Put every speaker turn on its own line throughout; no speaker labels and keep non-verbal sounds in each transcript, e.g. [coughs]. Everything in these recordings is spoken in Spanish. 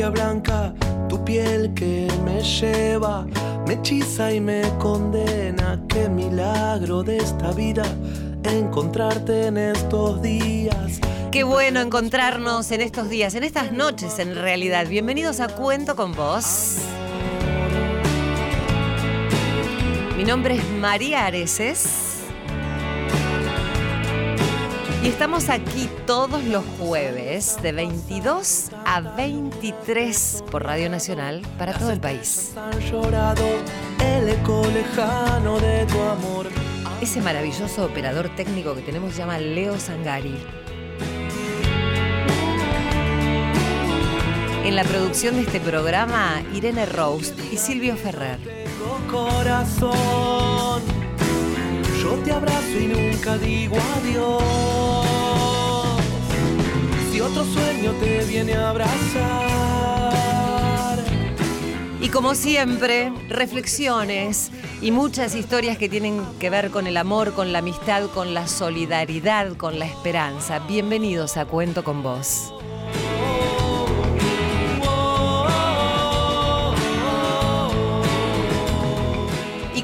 blanca, tu piel que me lleva, me hechiza y me condena. Qué milagro de esta vida encontrarte en estos días.
Qué bueno encontrarnos en estos días, en estas noches en realidad. Bienvenidos a Cuento con Vos. Mi nombre es María Areces. Y estamos aquí todos los jueves de 22 a 23 por Radio Nacional para todo el país. Ese maravilloso operador técnico que tenemos se llama Leo Sangari. En la producción de este programa, Irene Roast y Silvio Ferrer.
Corazón, yo te abrazo y nunca digo adiós. Otro sueño te viene a abrazar.
Y como siempre, reflexiones y muchas historias que tienen que ver con el amor, con la amistad, con la solidaridad, con la esperanza. Bienvenidos a Cuento con Vos.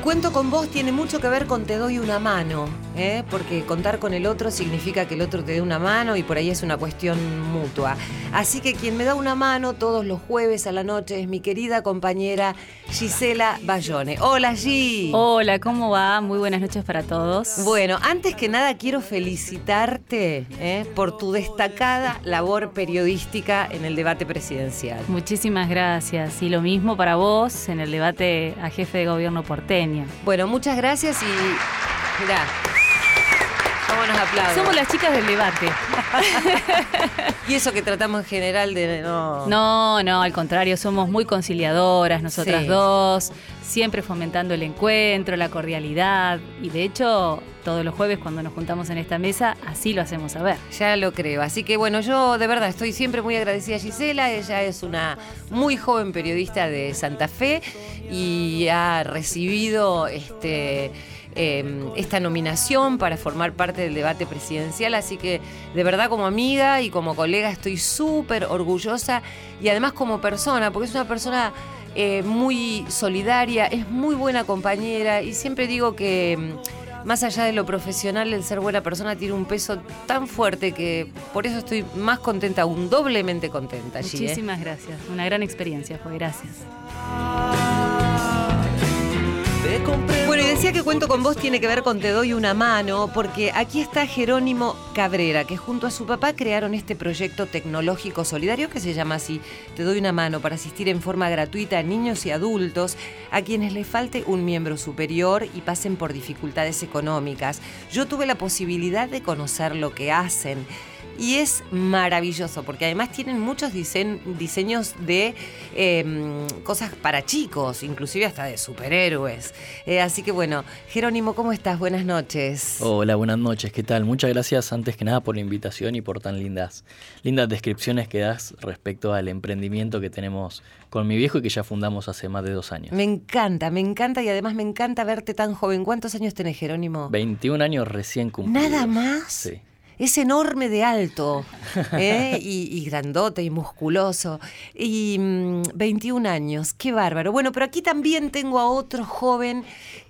Cuento con vos tiene mucho que ver con te doy una mano, ¿eh? porque contar con el otro significa que el otro te dé una mano y por ahí es una cuestión mutua. Así que quien me da una mano todos los jueves a la noche es mi querida compañera Gisela Bayone. Hola G.
Hola, ¿cómo va? Muy buenas noches para todos.
Bueno, antes que nada quiero felicitarte ¿eh? por tu destacada labor periodística en el debate presidencial.
Muchísimas gracias. Y lo mismo para vos en el debate a jefe de gobierno porteño.
Bueno, muchas gracias y. ¿Cómo nos?
Somos las chicas del debate. [laughs]
y eso que tratamos en general de no.
No, no, al contrario, somos muy conciliadoras, nosotras dos, siempre fomentando el encuentro, la cordialidad. Y de hecho, todos los jueves cuando nos juntamos en esta mesa, así lo hacemos saber.
Ya lo creo. Así que bueno, yo de verdad estoy siempre muy agradecida a Gisela. Ella es una muy joven periodista de Santa Fe y ha recibido este Em, esta nominación para formar parte del debate presidencial. Así que de verdad como amiga y como colega estoy súper orgullosa y además como persona, porque es una persona eh, muy solidaria, es muy buena compañera y siempre digo que em, más allá de lo profesional, el ser buena persona tiene un peso tan fuerte que por eso estoy más contenta, aún doblemente contenta. ¿eh?
Muchísimas gracias, una gran experiencia fue, gracias.
Bueno, y decía que cuento con vos tiene que ver con Te doy una mano, porque aquí está Jerónimo Cabrera, que junto a su papá crearon este proyecto tecnológico solidario que se llama así, Te doy una mano, para asistir en forma gratuita a niños y adultos a quienes les falte un miembro superior y pasen por dificultades económicas. Yo tuve la posibilidad de conocer lo que hacen y es maravilloso porque además tienen muchos diseños de em, cosas para chicos, inclusive hasta de superhéroes. Eh, así que bueno, Jerónimo, ¿cómo estás? Buenas noches.
Hola, buenas noches, ¿qué tal? Muchas gracias antes que nada por la invitación y por tan lindas, lindas descripciones que das respecto al emprendimiento que tenemos con mi viejo y que ya fundamos hace más de dos años.
Me encanta, me encanta y además me encanta verte tan joven. ¿Cuántos años tenés, Jerónimo?
21 años recién cumplidos.
¿Nada más?
Sí
es enorme de alto, ¿eh? y, grandote y musculoso. Y 21 mm, años, qué bárbaro. Bueno, pero aquí también tengo a otro joven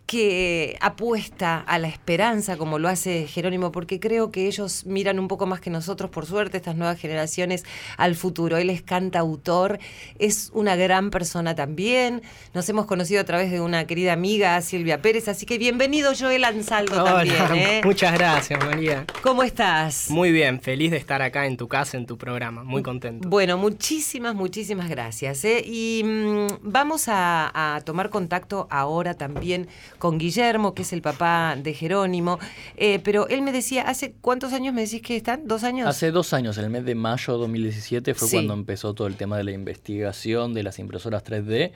que apuesta a la esperanza como lo hace Jerónimo, porque creo que ellos miran un poco más que nosotros, por suerte, estas nuevas generaciones, al futuro. Él es cantautor, es una gran persona también. Nos hemos conocido a través de una querida amiga, Silvia Pérez, así que bienvenido Joel Ansaldo también. [laughs] ¿eh?
Muchas gracias, María.
¿Cómo estás?
Muy bien, feliz de estar acá en tu casa, en tu programa, muy contento.
Bueno, muchísimas, muchísimas gracias. ¿eh? Y mm, vamos a, a tomar contacto ahora también con Guillermo, que es el papá de Jerónimo, eh, pero él me decía, ¿hace cuántos años me decís que están? ¿Dos años?
Hace dos años, en el mes de mayo de 2017 fue cuando empezó todo el tema de la investigación de las impresoras 3D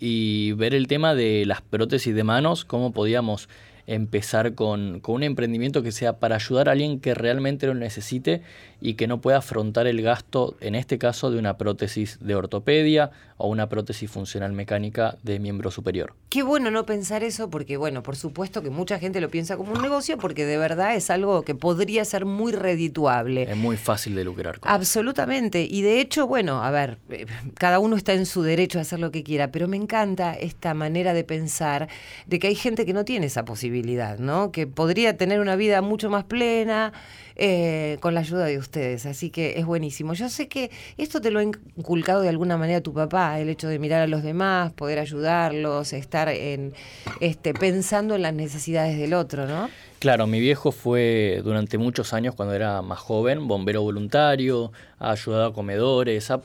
y ver el tema de las prótesis de manos, cómo podíamos empezar con, con, un emprendimiento que sea para ayudar a alguien que realmente lo necesite y que no pueda afrontar el gasto, en este caso, de una prótesis de ortopedia o una prótesis funcional mecánica de miembro superior.
Qué bueno no pensar eso porque, bueno, por supuesto que mucha gente lo piensa como un negocio porque de verdad es algo que podría ser muy redituable.
Es muy fácil de lucrar. Con
Absolutamente. Y de hecho, bueno, a ver, eh, cada uno está en su derecho a hacer lo que quiera, pero me encanta esta manera de pensar de que hay gente que no tiene esa posibilidad, ¿no? Que podría tener una vida mucho más plena eh, con la ayuda de Así que es buenísimo. Yo sé que esto te lo ha inculcado de alguna manera tu papá, el hecho de mirar a los demás, poder ayudarlos, estar en, este, pensando en las necesidades del otro, ¿no?
Claro, mi viejo fue durante muchos años, cuando era más joven, bombero voluntario, ha ayudado a comedores, ha,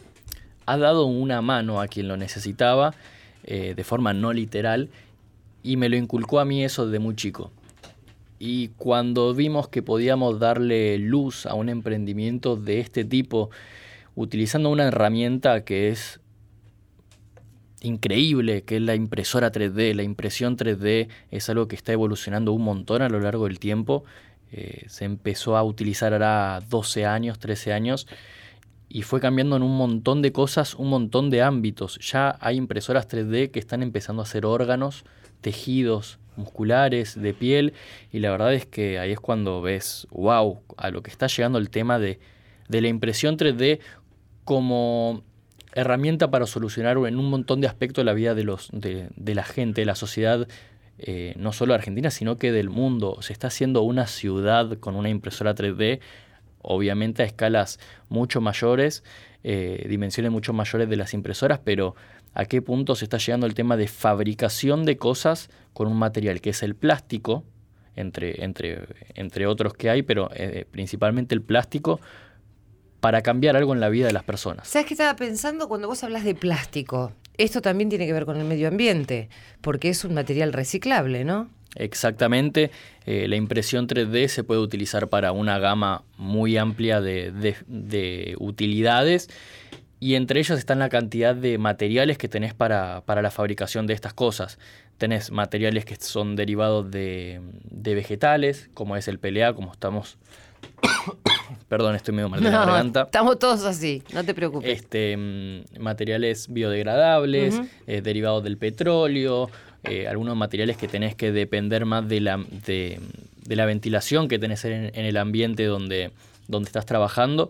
dado una mano a quien lo necesitaba, eh, de forma no literal, y me lo inculcó a mí eso de muy chico. Y cuando vimos que podíamos darle luz a un emprendimiento de este tipo, utilizando una herramienta que es increíble, que es la impresora 3D, la impresión 3D es algo que está evolucionando un montón a lo largo del tiempo. Eh, se empezó a utilizar ahora 12 años, 13 años, y fue cambiando en un montón de cosas, un montón de ámbitos. Ya hay impresoras 3D que están empezando a hacer órganos, tejidos, musculares, de piel, y la verdad es que ahí es cuando ves, wow, a lo que está llegando el tema de, de la impresión 3D como herramienta para solucionar en un montón de aspectos la vida de, los, de, de la gente, de la sociedad, eh, no solo Argentina, sino que del mundo. Se está haciendo una ciudad con una impresora 3D, obviamente a escalas mucho mayores, eh, dimensiones mucho mayores de las impresoras, pero a qué punto se está llegando el tema de fabricación de cosas con un material que es el plástico, entre, entre, entre otros que hay, pero eh, principalmente el plástico, para cambiar algo en la vida de las personas.
¿Sabes qué estaba pensando cuando vos hablas de plástico? Esto también tiene que ver con el medio ambiente, porque es un material reciclable, ¿no?
Exactamente, eh, la impresión 3D se puede utilizar para una gama muy amplia de, de utilidades y entre ellos están la cantidad de materiales que tenés para, para, la fabricación de estas cosas. Tenés materiales que son derivados de, de vegetales, como es el PLA, como estamos... [coughs] Perdón, estoy medio mal de la garganta.
Estamos todos así, no te preocupes.
Este, mm, materiales biodegradables, eh, derivados del petróleo, eh, algunos materiales que tenés que depender más de la, de, de la ventilación que tenés en, en el ambiente donde, donde estás trabajando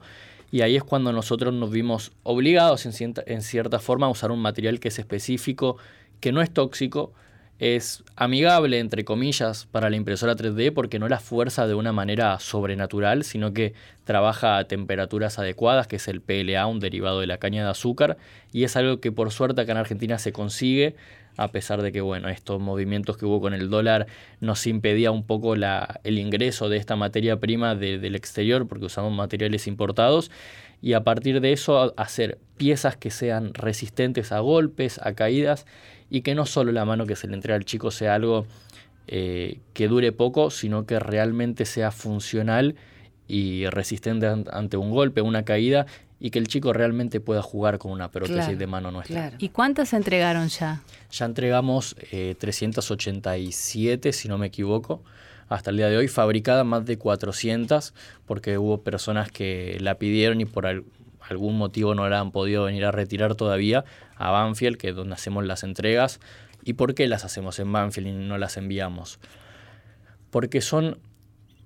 y ahí es cuando nosotros nos vimos obligados en cierta, forma a usar un material que es específico, que no es tóxico, es amigable, entre comillas, para la impresora 3D porque no la fuerza de una manera sobrenatural, sino que trabaja a temperaturas adecuadas, que es el PLA, un derivado de la caña de azúcar, y es algo que por suerte acá en Argentina se consigue, a pesar de que, bueno, estos movimientos que hubo con el dólar nos impedía un poco el ingreso de esta materia prima del exterior, porque usamos materiales importados, y a partir de eso hacer piezas que sean resistentes a golpes, a caídas, y que no solo la mano que se le entrega al chico sea algo eh, que dure poco, sino que realmente sea funcional y resistente ante un golpe, una caída, y que el chico realmente pueda jugar con una prótesis de mano nuestra.
¿Y cuántas se entregaron ya?
Ya entregamos 387, eh, si no me equivoco, hasta el día de hoy, fabricada más de 400, porque hubo personas que la pidieron y por algún motivo no la han podido venir a retirar todavía a Banfield, que es donde hacemos las entregas. ¿Y por qué las hacemos en Banfield y no las enviamos? Porque son,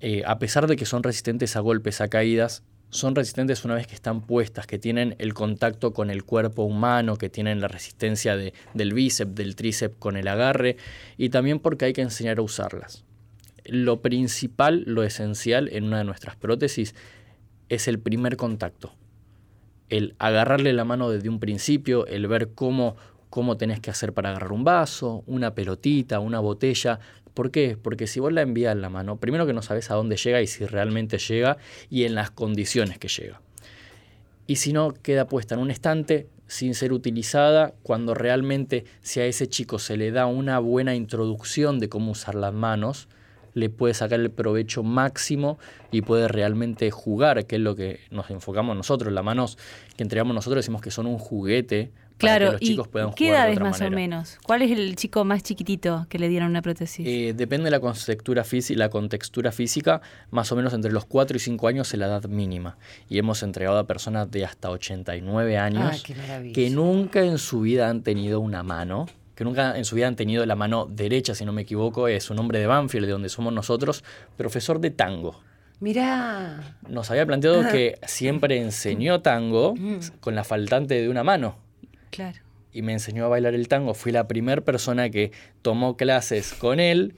eh, a pesar de que son resistentes a golpes, a caídas, son resistentes una vez que están puestas, que tienen el contacto con el cuerpo humano, que tienen la resistencia de, del bíceps, del tríceps con el agarre, y también porque hay que enseñar a usarlas. Lo principal, lo esencial en una de nuestras prótesis es el primer contacto el agarrarle la mano desde un principio, el ver cómo, cómo tenés que hacer para agarrar un vaso, una pelotita, una botella. ¿Por qué? Porque si vos la envías en la mano, primero que no sabes a dónde llega y si realmente llega y en las condiciones que llega. Y si no, queda puesta en un estante sin ser utilizada cuando realmente si a ese chico se le da una buena introducción de cómo usar las manos, le puede sacar el provecho máximo y puede realmente jugar, que es lo que nos enfocamos nosotros. Las manos que entregamos nosotros decimos que son un juguete
Claro,
para que los chicos
¿y
puedan
qué
jugar
edades más o menos? ¿Cuál es el chico más chiquitito que le dieron una prótesis?
Eh, depende de la contextura, física, la contextura física, más o menos entre los 4 y 5 años es la edad mínima. Y hemos entregado a personas de hasta 89 años
Ah, maravilla.
que nunca en su vida han tenido una mano, que nunca en su vida han tenido la mano derecha, si no me equivoco, es un hombre de Banfield, de donde somos nosotros, profesor de tango.
Mirá.
Nos había planteado [laughs] que siempre enseñó tango
Mm.
con la faltante de una mano
Claro.
y me enseñó a bailar el tango. Fui la primera persona que tomó clases con él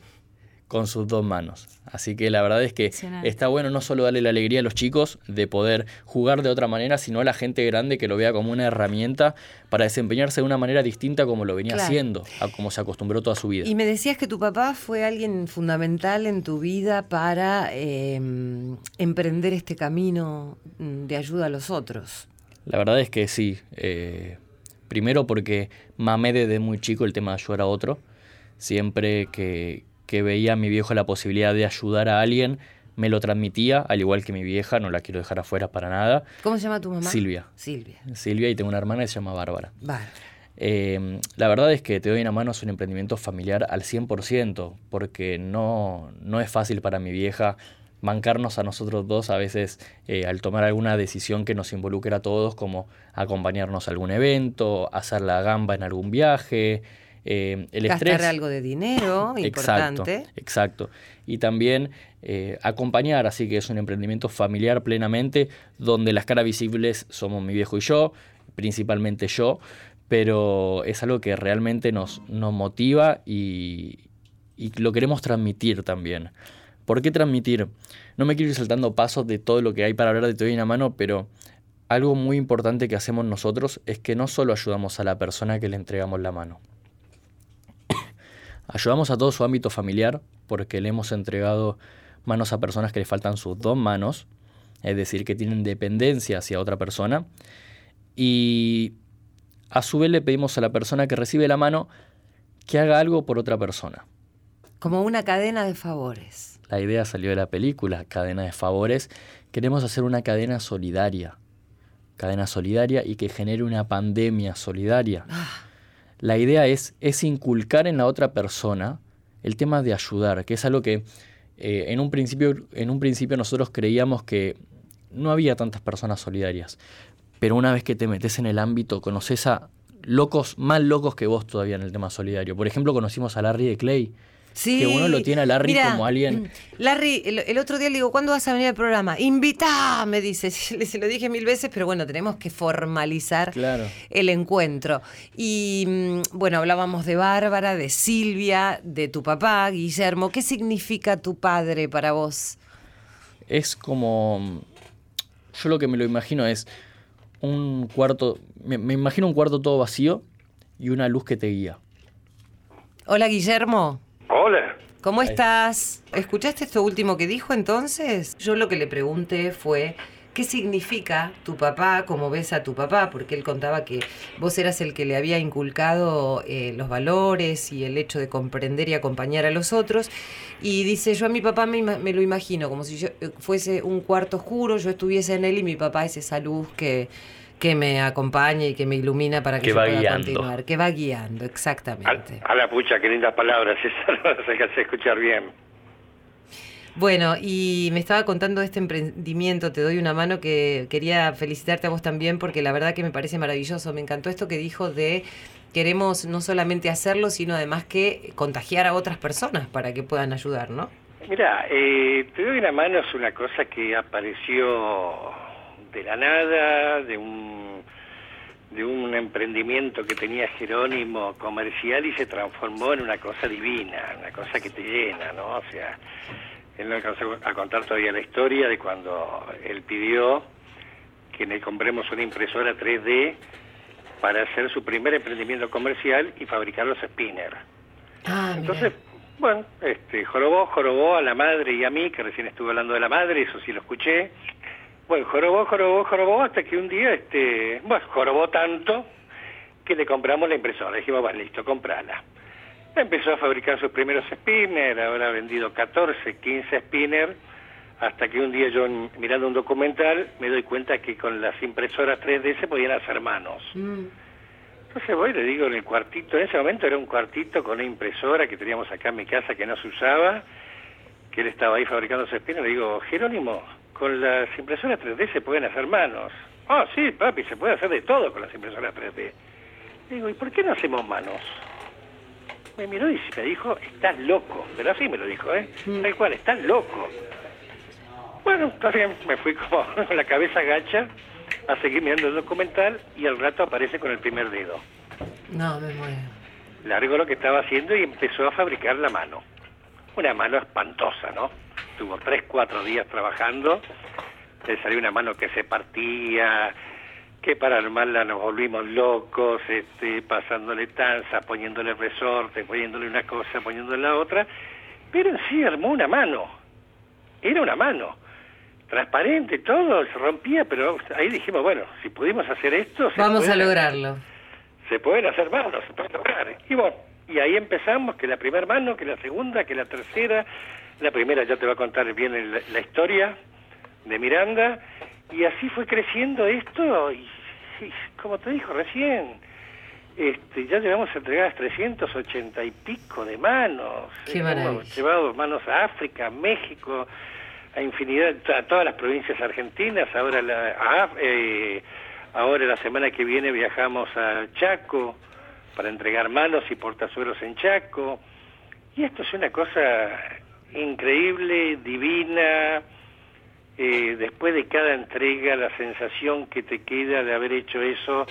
con sus dos manos. Así que la verdad es que está bueno no solo darle la alegría a los chicos de poder jugar de otra manera, sino a la gente grande que lo vea como una herramienta para desempeñarse de una manera distinta como lo venía
Claro.
haciendo, a como se acostumbró toda su vida.
Y me decías que tu papá fue alguien fundamental en tu vida para eh, emprender este camino de ayuda a los otros.
La verdad es que sí. eh, primero porque mamé desde muy chico el tema de ayudar a otro. Siempre que, que veía a mi viejo la posibilidad de ayudar a alguien, me lo transmitía, al igual que mi vieja, no la quiero dejar afuera para nada.
¿Cómo se llama tu mamá?
Silvia.
Silvia.
Silvia y tengo una hermana que se llama Bárbara.
Vale.
Eh, la verdad es que Te doy una mano es un emprendimiento familiar al 100%, porque no, no es fácil para mi vieja bancarnos a nosotros dos a veces eh, al tomar alguna decisión que nos involucre a todos, como acompañarnos a algún evento, hacer la gamba en algún viaje, eh, el
Gastar
estrés.
algo de dinero, importante.
Exacto, exacto. Y también eh, acompañar, así que es un emprendimiento familiar plenamente, donde las caras visibles somos mi viejo y yo, principalmente yo, pero es algo que realmente nos, nos motiva y, y lo queremos transmitir también. ¿Por qué transmitir? No me quiero ir saltando pasos de todo lo que hay para hablar de Te doy una mano, pero algo muy importante que hacemos nosotros es que no solo ayudamos a la persona que le entregamos la mano. [coughs] Ayudamos a todo su ámbito familiar porque le hemos entregado manos a personas que le faltan sus dos manos, es decir, que tienen dependencia hacia otra persona. Y a su vez le pedimos a la persona que recibe la mano que haga algo por otra persona.
Como una cadena de favores.
La idea salió de la película, Cadena de Favores. Queremos hacer una cadena solidaria. Cadena solidaria y que genere una pandemia solidaria. La idea es, es inculcar en la otra persona el tema de ayudar, que es algo que eh, en, un principio, en un principio nosotros creíamos que no había tantas personas solidarias. Pero una vez que te metes en el ámbito, conoces a locos, más locos que vos todavía en el tema solidario. Por ejemplo, conocimos a Larry de Clay,
Sí.
que uno lo tiene a Larry
Mira,
como alguien...
Larry, el, el otro día le digo, ¿cuándo vas a venir al programa? Invitá, me dice. [laughs] Se, lo dije mil veces, pero bueno, tenemos que formalizar
Claro.
el encuentro. Y mm, bueno, hablábamos de Bárbara, de Silvia, de tu papá, Guillermo. ¿Qué significa tu padre para vos?
es como. Yo lo que me lo imagino es un cuarto. Me, me imagino un cuarto todo vacío y una luz que te guía.
Hola, Guillermo.
Hola.
¿Cómo estás? ¿Escuchaste esto último que dijo entonces? Yo lo que le pregunté fue, ¿qué significa tu papá, cómo ves a tu papá? Porque él contaba que vos eras el que le había inculcado eh, los valores y el hecho de comprender y acompañar a los otros. Y dice, yo a mi papá me, ima- me lo imagino como si yo eh, fuese un cuarto oscuro, yo estuviese en él y mi papá es esa luz que, que me acompaña y que me ilumina para que,
Que
yo
va
pueda
guiando.
continuar. Que va guiando, exactamente.
a la pucha, qué lindas palabras. [laughs] Esa no las escuchar bien.
Bueno, y me estaba contando de este emprendimiento, te doy una mano que quería felicitarte a vos también porque la verdad que me parece maravilloso. Me encantó esto que dijo de queremos no solamente hacerlo, sino además que contagiar a otras personas para que puedan ayudar, ¿no?
Mira, eh, te doy una mano es una cosa que apareció de la nada, de un de un emprendimiento que tenía Jerónimo comercial y se transformó en una cosa divina, una cosa que te llena, ¿no? O sea, él no alcanzó a contar todavía la historia de cuando él pidió que le compremos una impresora 3D para hacer su primer emprendimiento comercial y fabricar los spinners.
Ah,
Entonces, bueno, este, jorobó, jorobó a la madre y a mí, que recién estuve hablando de la madre, eso sí lo escuché. Bueno, jorobó, jorobó, jorobó, hasta que un día, este, bueno, jorobó tanto que le compramos la impresora. Le dijimos, bueno, listo, comprala. Empezó a fabricar sus primeros spinners, ahora ha vendido 14, 15 spinners, hasta que un día yo, mirando un documental, me doy cuenta que con las impresoras 3D se podían hacer manos.
Mm.
Entonces voy y le digo en el cuartito, en ese momento era un cuartito con una impresora que teníamos acá en mi casa que no se usaba, que él estaba ahí fabricando su espina, le digo, Jerónimo, con las impresoras 3D se pueden hacer manos. Ah, sí, papi, se puede hacer de todo con las impresoras 3D. Le digo, ¿y por qué no hacemos manos? Me miró y me dijo, estás loco. Pero así me lo dijo, ¿eh? Tal cual, estás loco. Bueno, entonces me fui como con [laughs] la cabeza gacha a seguir mirando el documental y al rato aparece con el primer dedo.
No, me muero.
Largo lo que estaba haciendo y empezó a fabricar la mano. Una mano espantosa, ¿no? Tuvo tres, cuatro días trabajando. Le salió una mano que se partía, que para armarla nos volvimos locos, este, pasándole tanza, poniéndole resorte, poniéndole una cosa, poniéndole la otra. Pero en sí armó una mano. Era una mano transparente, todo, se rompía, pero ahí dijimos, bueno, si pudimos hacer esto...
Vamos a lograrlo.
Se pueden hacer manos, se puede lograr. Y bueno, y ahí empezamos, que la primera mano, que la segunda, que la tercera, la primera ya te va a contar bien la, historia de Miranda, y así fue creciendo esto, y, como te dijo recién, este, ya llevamos entregadas 380 y pico de manos.
Qué
Hemos llevado manos a África, México, a infinidad, a todas las provincias argentinas, ahora la, eh, ahora la semana que viene viajamos a Chaco para entregar manos y portazuelos en Chaco, y esto es una cosa increíble, divina, eh, después de cada entrega la sensación que te queda de haber hecho eso,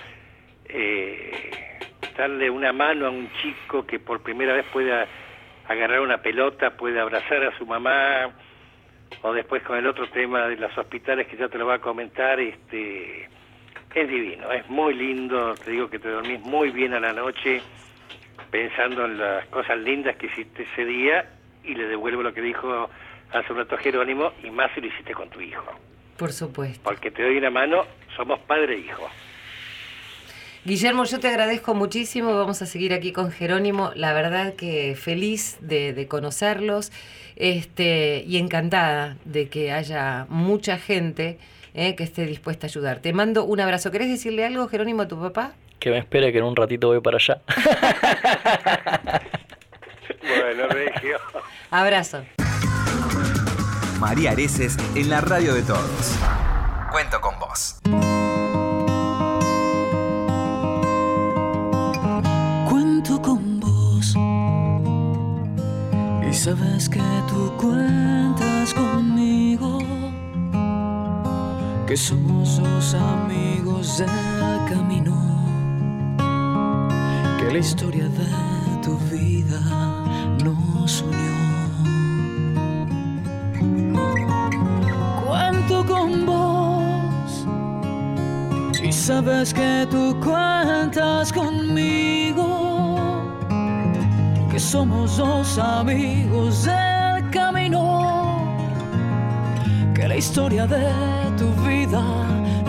eh, darle una mano a un chico que por primera vez pueda agarrar una pelota, puede abrazar a su mamá, o después con el otro tema de los hospitales que ya te lo va a comentar, este es divino, es muy lindo, te digo que te dormís muy bien a la noche pensando en las cosas lindas que hiciste ese día y le devuelvo lo que dijo hace un rato Jerónimo y más si lo hiciste con tu hijo.
Por supuesto.
Porque te doy una mano, somos padre e hijo.
Guillermo, yo te agradezco muchísimo. Vamos a seguir aquí con Jerónimo. La verdad que feliz de, conocerlos este, y encantada de que haya mucha gente eh, que esté dispuesta a ayudar. Te mando un abrazo. ¿Querés decirle algo, Jerónimo, a tu papá?
Que me espere que en un ratito voy para allá. [laughs]
bueno, Regio.
Abrazo.
María Areces en la radio de todos. Cuento con vos.
sabes que tú cuentas conmigo, que somos dos amigos del camino, que la historia de tu vida nos unió. Sabes que tú cuentas conmigo somos dos amigos del camino, que la historia de tu vida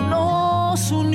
nos unió.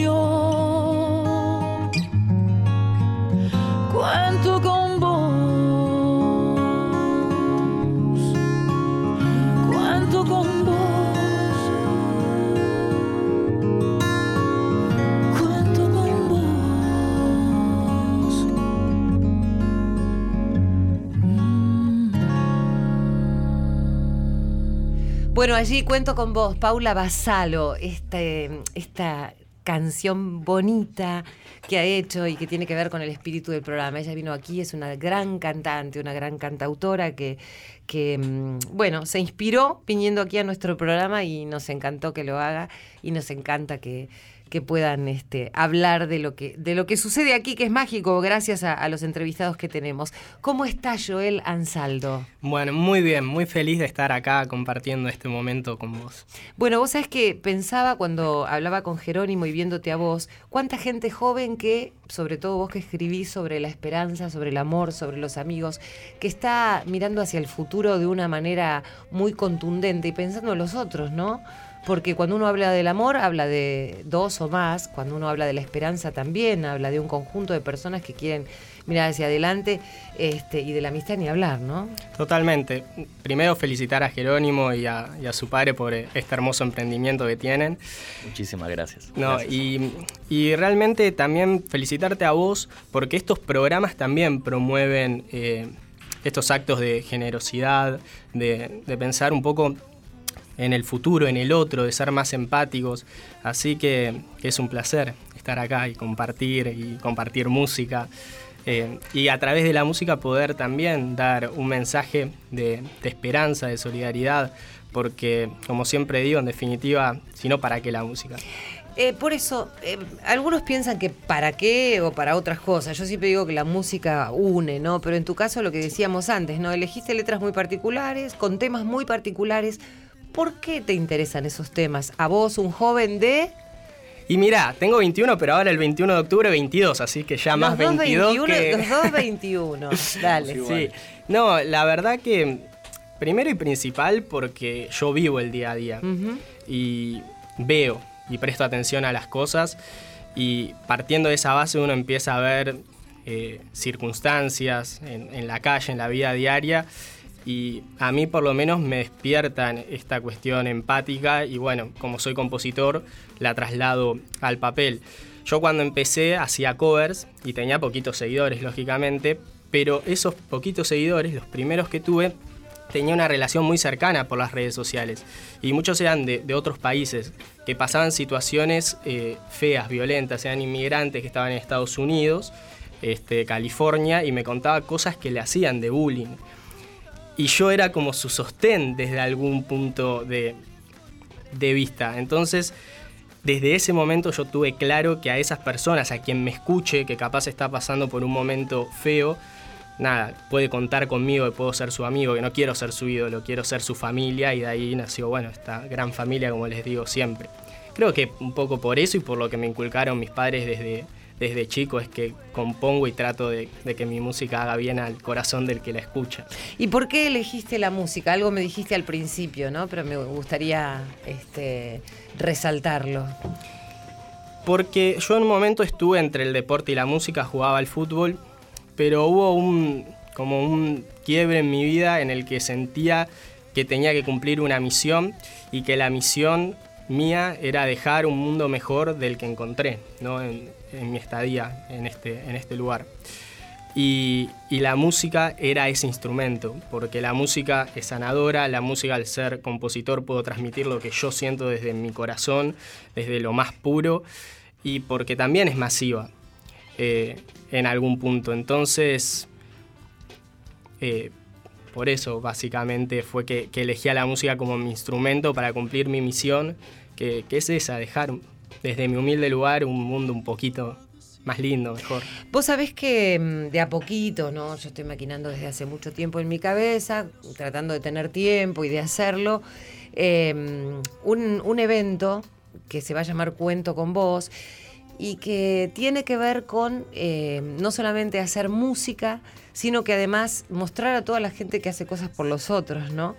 Bueno, allí cuento con vos, Paula Basalo, este, esta canción bonita que ha hecho y que tiene que ver con el espíritu del programa. Ella vino aquí, es una gran cantante, una gran cantautora que, que mm, bueno, se inspiró viniendo aquí a nuestro programa y nos encantó que lo haga y nos encanta que que puedan este, hablar de lo que, de lo que sucede aquí, que es mágico, gracias a, los entrevistados que tenemos. ¿Cómo está Joel Ansaldo?
Bueno, muy bien, muy feliz de estar acá compartiendo este momento con vos.
Bueno, vos sabés que pensaba cuando hablaba con Jerónimo y viéndote a vos, cuánta gente joven que, sobre todo vos que escribís sobre la esperanza, sobre el amor, sobre los amigos, que está mirando hacia el futuro de una manera muy contundente y pensando en los otros, ¿no? Porque cuando uno habla del amor, habla de dos o más, cuando uno habla de la esperanza también, habla de un conjunto de personas que quieren mirar hacia adelante este, y de la amistad ni hablar, ¿no?
Totalmente. Primero felicitar a Jerónimo y a, su padre por este hermoso emprendimiento que tienen.
Muchísimas gracias.
No, Y, realmente también felicitarte a vos porque estos programas también promueven eh, estos actos de generosidad, de, de pensar un poco en el futuro, en el otro, de ser más empáticos. Así que, es un placer estar acá y compartir y compartir música. Eh, y a través de la música poder también dar un mensaje de, esperanza, de solidaridad, porque como siempre digo, en definitiva, si no, ¿para qué la música?
Eh, por eso, eh, algunos piensan que para qué o para otras cosas. Yo siempre digo que la música une, ¿no? Pero en tu caso, lo que decíamos antes, ¿no? Elegiste letras muy particulares, con temas muy particulares, ¿Por qué te interesan esos temas? A vos, un joven de...
Y mira, tengo 21, pero ahora el 21 de octubre 22, así que ya más 22 que...
Los dos 21, [laughs] dale.
Sí, no, la verdad que primero y principal porque yo vivo el día a día y veo y presto atención a las cosas y partiendo de esa base uno empieza a ver eh, circunstancias en, en la calle, en la vida diaria y a mí por lo menos me despiertan esta cuestión empática y bueno, como soy compositor, la traslado al papel. Yo cuando empecé hacía covers y tenía poquitos seguidores, lógicamente, pero esos poquitos seguidores, los primeros que tuve, tenía una relación muy cercana por las redes sociales. Y muchos eran de, otros países que pasaban situaciones eh, feas, violentas, eran inmigrantes que estaban en Estados Unidos, este, California, y me contaba cosas que le hacían de bullying y yo era como su sostén desde algún punto de, vista. Entonces, desde ese momento yo tuve claro que a esas personas, a quien me escuche, que capaz está pasando por un momento feo, nada, puede contar conmigo, que puedo ser su amigo, que no quiero ser su ídolo, quiero ser su familia y de ahí nació, bueno, esta gran familia, como les digo siempre. Creo que un poco por eso y por lo que me inculcaron mis padres desde, desde chico es que compongo y trato de, que mi música haga bien al corazón del que la escucha.
¿Y por qué elegiste la música? Algo me dijiste al principio, ¿no? Pero me gustaría este, resaltarlo.
Porque yo en un momento estuve entre el deporte y la música, jugaba al fútbol, pero hubo un como un quiebre en mi vida en el que sentía que tenía que cumplir una misión y que la misión mía era dejar un mundo mejor del que encontré, ¿no? En, en mi estadía en este, en este lugar. Y, y, la música era ese instrumento, porque la música es sanadora, la música al ser compositor puedo transmitir lo que yo siento desde mi corazón, desde lo más puro, y porque también es masiva eh, en algún punto. Entonces, eh, por eso básicamente fue que, que, elegí a la música como mi instrumento para cumplir mi misión, que, que es esa, dejar desde mi humilde lugar un mundo un poquito más lindo, mejor.
Vos sabés que mm, de a poquito, ¿no? Yo estoy maquinando desde hace mucho tiempo en mi cabeza, tratando de tener tiempo y de hacerlo. Em, un, evento que se va a llamar Cuento con Vos y que tiene que ver con em, no solamente hacer música, sino que además mostrar a toda la gente que hace cosas por los otros, ¿no?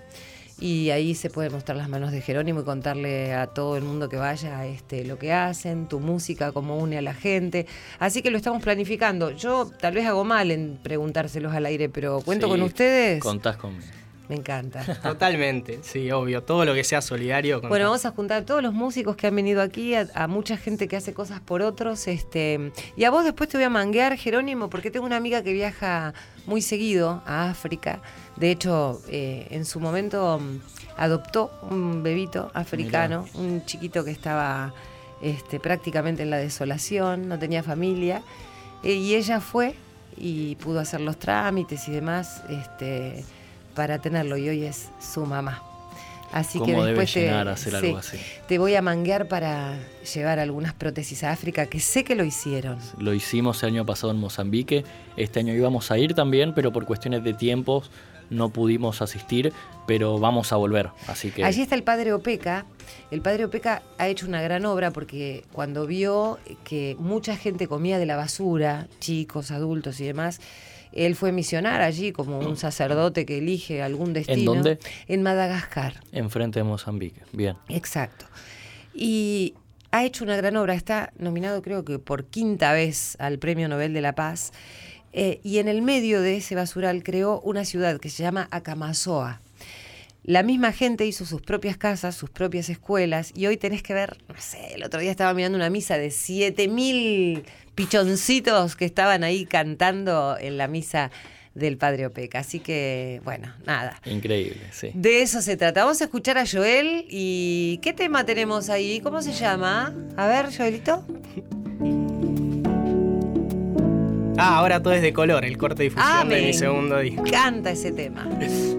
Y ahí se pueden mostrar las manos de Jerónimo y contarle a todo el mundo que vaya este, lo que hacen, tu música, cómo une a la gente. Así que lo estamos planificando. Yo tal vez hago mal en preguntárselos al aire, pero cuento con ustedes.
Contás conmigo.
Me encanta. [laughs]
Totalmente, sí, obvio. Todo lo que sea solidario.
Bueno, vamos a juntar a todos los músicos que han venido aquí, a, mucha gente que hace cosas por otros. Este, y a vos después te voy a manguear, Jerónimo, porque tengo una amiga que viaja muy seguido a África. De hecho, eh, en su momento mm, adoptó un bebito africano, un chiquito que estaba este, prácticamente en la desolación, no tenía familia. Eh, y ella fue y pudo hacer los trámites y demás. Este, para tenerlo y hoy es su mamá. Así que después te,
algo así?
te voy a manguear para llevar algunas prótesis a África, que sé que lo hicieron.
Lo hicimos el año pasado en Mozambique, este año íbamos a ir también, pero por cuestiones de tiempos no pudimos asistir, pero vamos a volver. Así que...
Allí está el padre Opeca. El padre Opeca ha hecho una gran obra porque cuando vio que mucha gente comía de la basura, chicos, adultos y demás, Él fue misionar allí como un [clears throat] sacerdote que elige algún destino.
¿En dónde?
En Madagascar.
Enfrente de Mozambique. Bien.
Exacto. Y ha hecho una gran obra. Está nominado creo que por quinta vez al Premio Nobel de la Paz. Eh, y en el medio de ese basural creó una ciudad que se llama Akamazoa. La misma gente hizo sus propias casas, sus propias escuelas, y hoy tenés que ver, no sé, el otro día estaba mirando una misa de 7000 pichoncitos que estaban ahí cantando en la misa del Padre Opeca. Así que, bueno, nada.
Increíble, sí.
De eso se trata. Vamos a escuchar a Joel y ¿qué tema tenemos ahí? ¿Cómo se llama? A ver, Joelito.
Ah, ahora todo es de color, el corte de difusión
Ah,
de
me
mi segundo disco.
Canta ese tema. [laughs]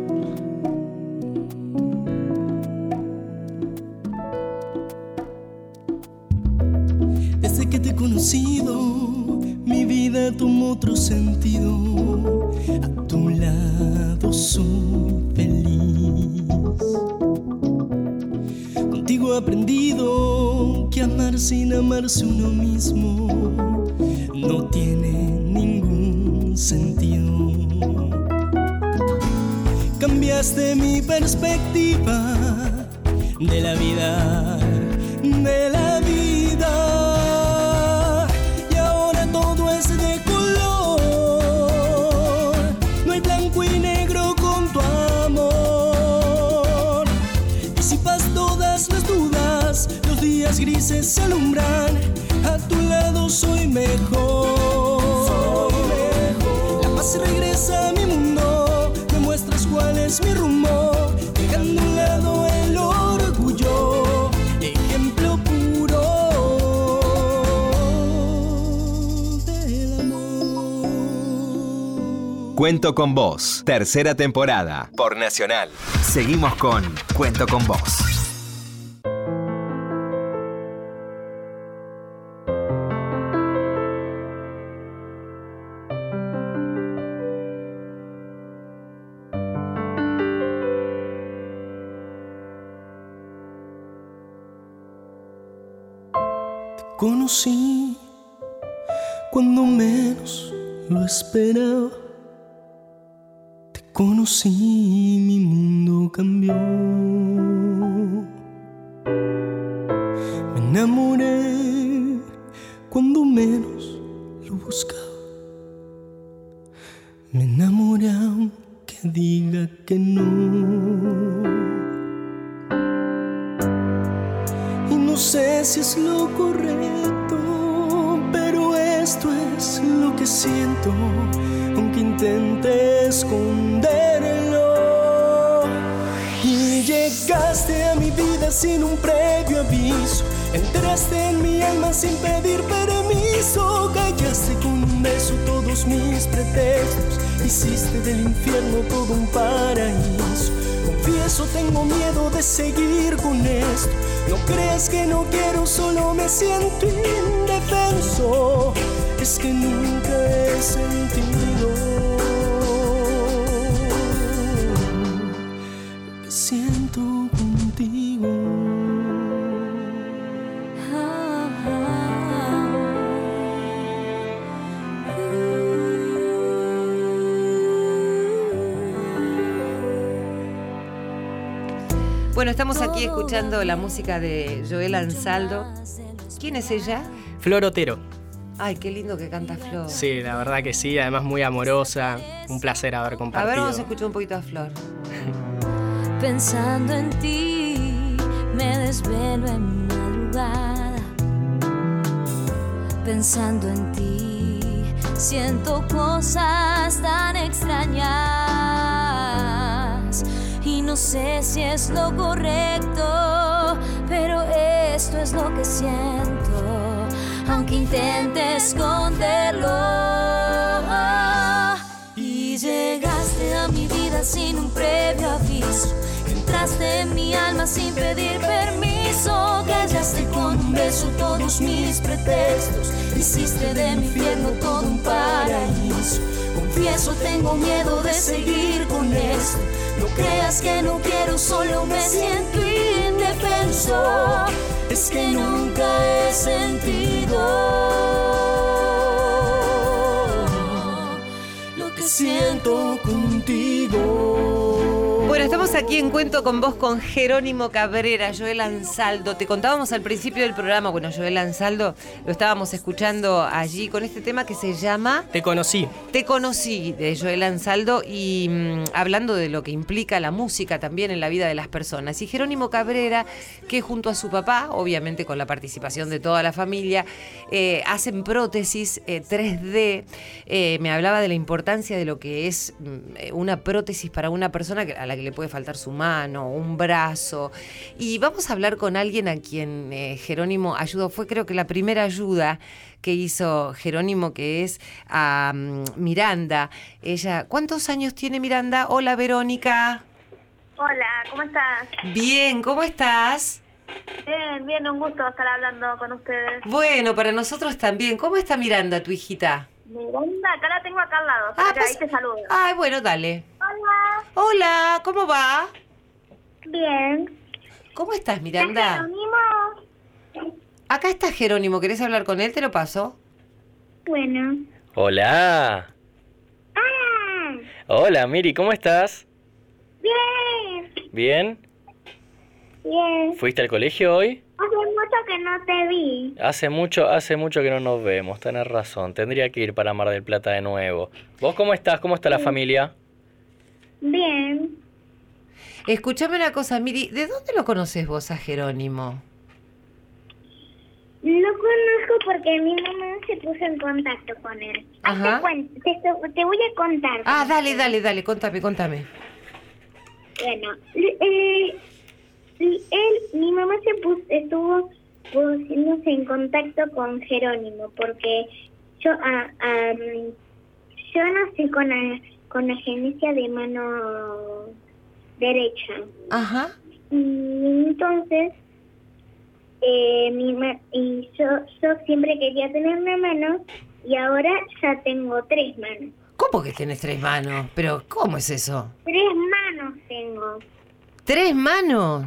Desde que te he conocido, mi vida tomó otro sentido. A tu lado soy feliz. Contigo he aprendido que amar sin amarse uno mismo no tiene ningún sentido. Cambiaste mi perspectiva de la vida, de la vida. Grises se alumbran. A tu lado soy mejor. La paz regresa a mi mundo, me muestras cuál es mi rumbo, dejando a un lado el orgullo, ejemplo puro del amor.
Cuento con vos, tercera temporada, por Nacional. Seguimos con Cuento con vos.
Conocí cuando menos lo esperaba. Te conocí, mi mundo cambió.
Aquí escuchando la música de Joel Ansaldo. ¿Quién es ella?
Flor Otero.
Ay, qué lindo que canta Flor.
Sí, la verdad que sí, además muy amorosa. Un placer haber
A
compartido.
ver, vamos a escuchar un poquito a Flor. [laughs]
Pensando en ti, me desvelo en madrugada. Pensando en ti, siento cosas tan extrañas. No sé si es lo correcto, pero esto es lo que siento, aunque intente esconderlo. Y llegaste a mi vida sin un previo aviso. Entraste en mi alma sin pedir permiso. Callaste con un beso todos mis pretextos. Hiciste de mi infierno todo un paraíso. Confieso, tengo miedo de seguir con esto. No creas que no quiero, solo me siento indefenso. Es que nunca he sentido lo que
siento contigo.
Bueno, estamos aquí en Cuento con vos con Jerónimo Cabrera, Joel Ansaldo. Te contábamos al principio del programa, bueno, Joel Ansaldo lo estábamos escuchando allí con este tema que se llama
Te conocí.
Te conocí de Joel Ansaldo y mm, hablando de lo que implica la música también en la vida de las personas. Y Jerónimo Cabrera, que junto a su papá, obviamente con la participación de toda la familia, eh, hacen prótesis 3D. Eh, me hablaba de la importancia de lo que es mm, una prótesis para una persona a la que le puede faltar su mano, un brazo. Y vamos a hablar con alguien a quien eh, Jerónimo ayudó. Fue creo que la primera ayuda que hizo Jerónimo, que es a mm, Miranda. Ella, ¿cuántos años tiene Miranda? Hola Verónica.
Hola, ¿cómo estás?
Bien, ¿cómo estás?
Bien, bien, un gusto estar hablando con ustedes.
Bueno, para nosotros también. ¿Cómo está Miranda, tu hijita?
Miranda, acá la tengo acá al lado.
Ah, pues-
ahí te saludo.
Ay, bueno, dale.
Hola.
Hola, ¿cómo va?
Bien.
¿Cómo estás, Miranda?
Jerónimo?
Acá está Jerónimo, ¿querés hablar con él? Te lo paso.
Bueno.
Hola.
¡Ah!
Hola, Miri, ¿cómo estás?
Bien.
¿Bien?
Bien.
¿Fuiste al colegio hoy?
Hace mucho que no te vi.
Hace mucho, hace mucho que no nos vemos, tenés razón. Tendría que ir para Mar del Plata de nuevo. ¿Vos cómo estás? ¿Cómo está la familia?
Bien.
Escuchame una cosa, Miri, ¿de dónde lo conoces vos a Jerónimo?
Lo conozco porque mi mamá se puso en contacto con él.
Ajá.
Te, te voy a contar.
Ah, dale, dale, dale, contame, contame.
Bueno, eh, él, mi mamá se puso, estuvo poniéndose en contacto con Jerónimo porque yo, ah, yo nací con, la- con la genesia de mano derecha.
Ajá.
Y entonces, eh, mi ma- y yo, yo siempre quería tener una mano y ahora ya tengo tres manos.
¿Cómo que tenés tres manos? Pero, ¿cómo es eso?
Tres manos tengo.
¿Tres manos?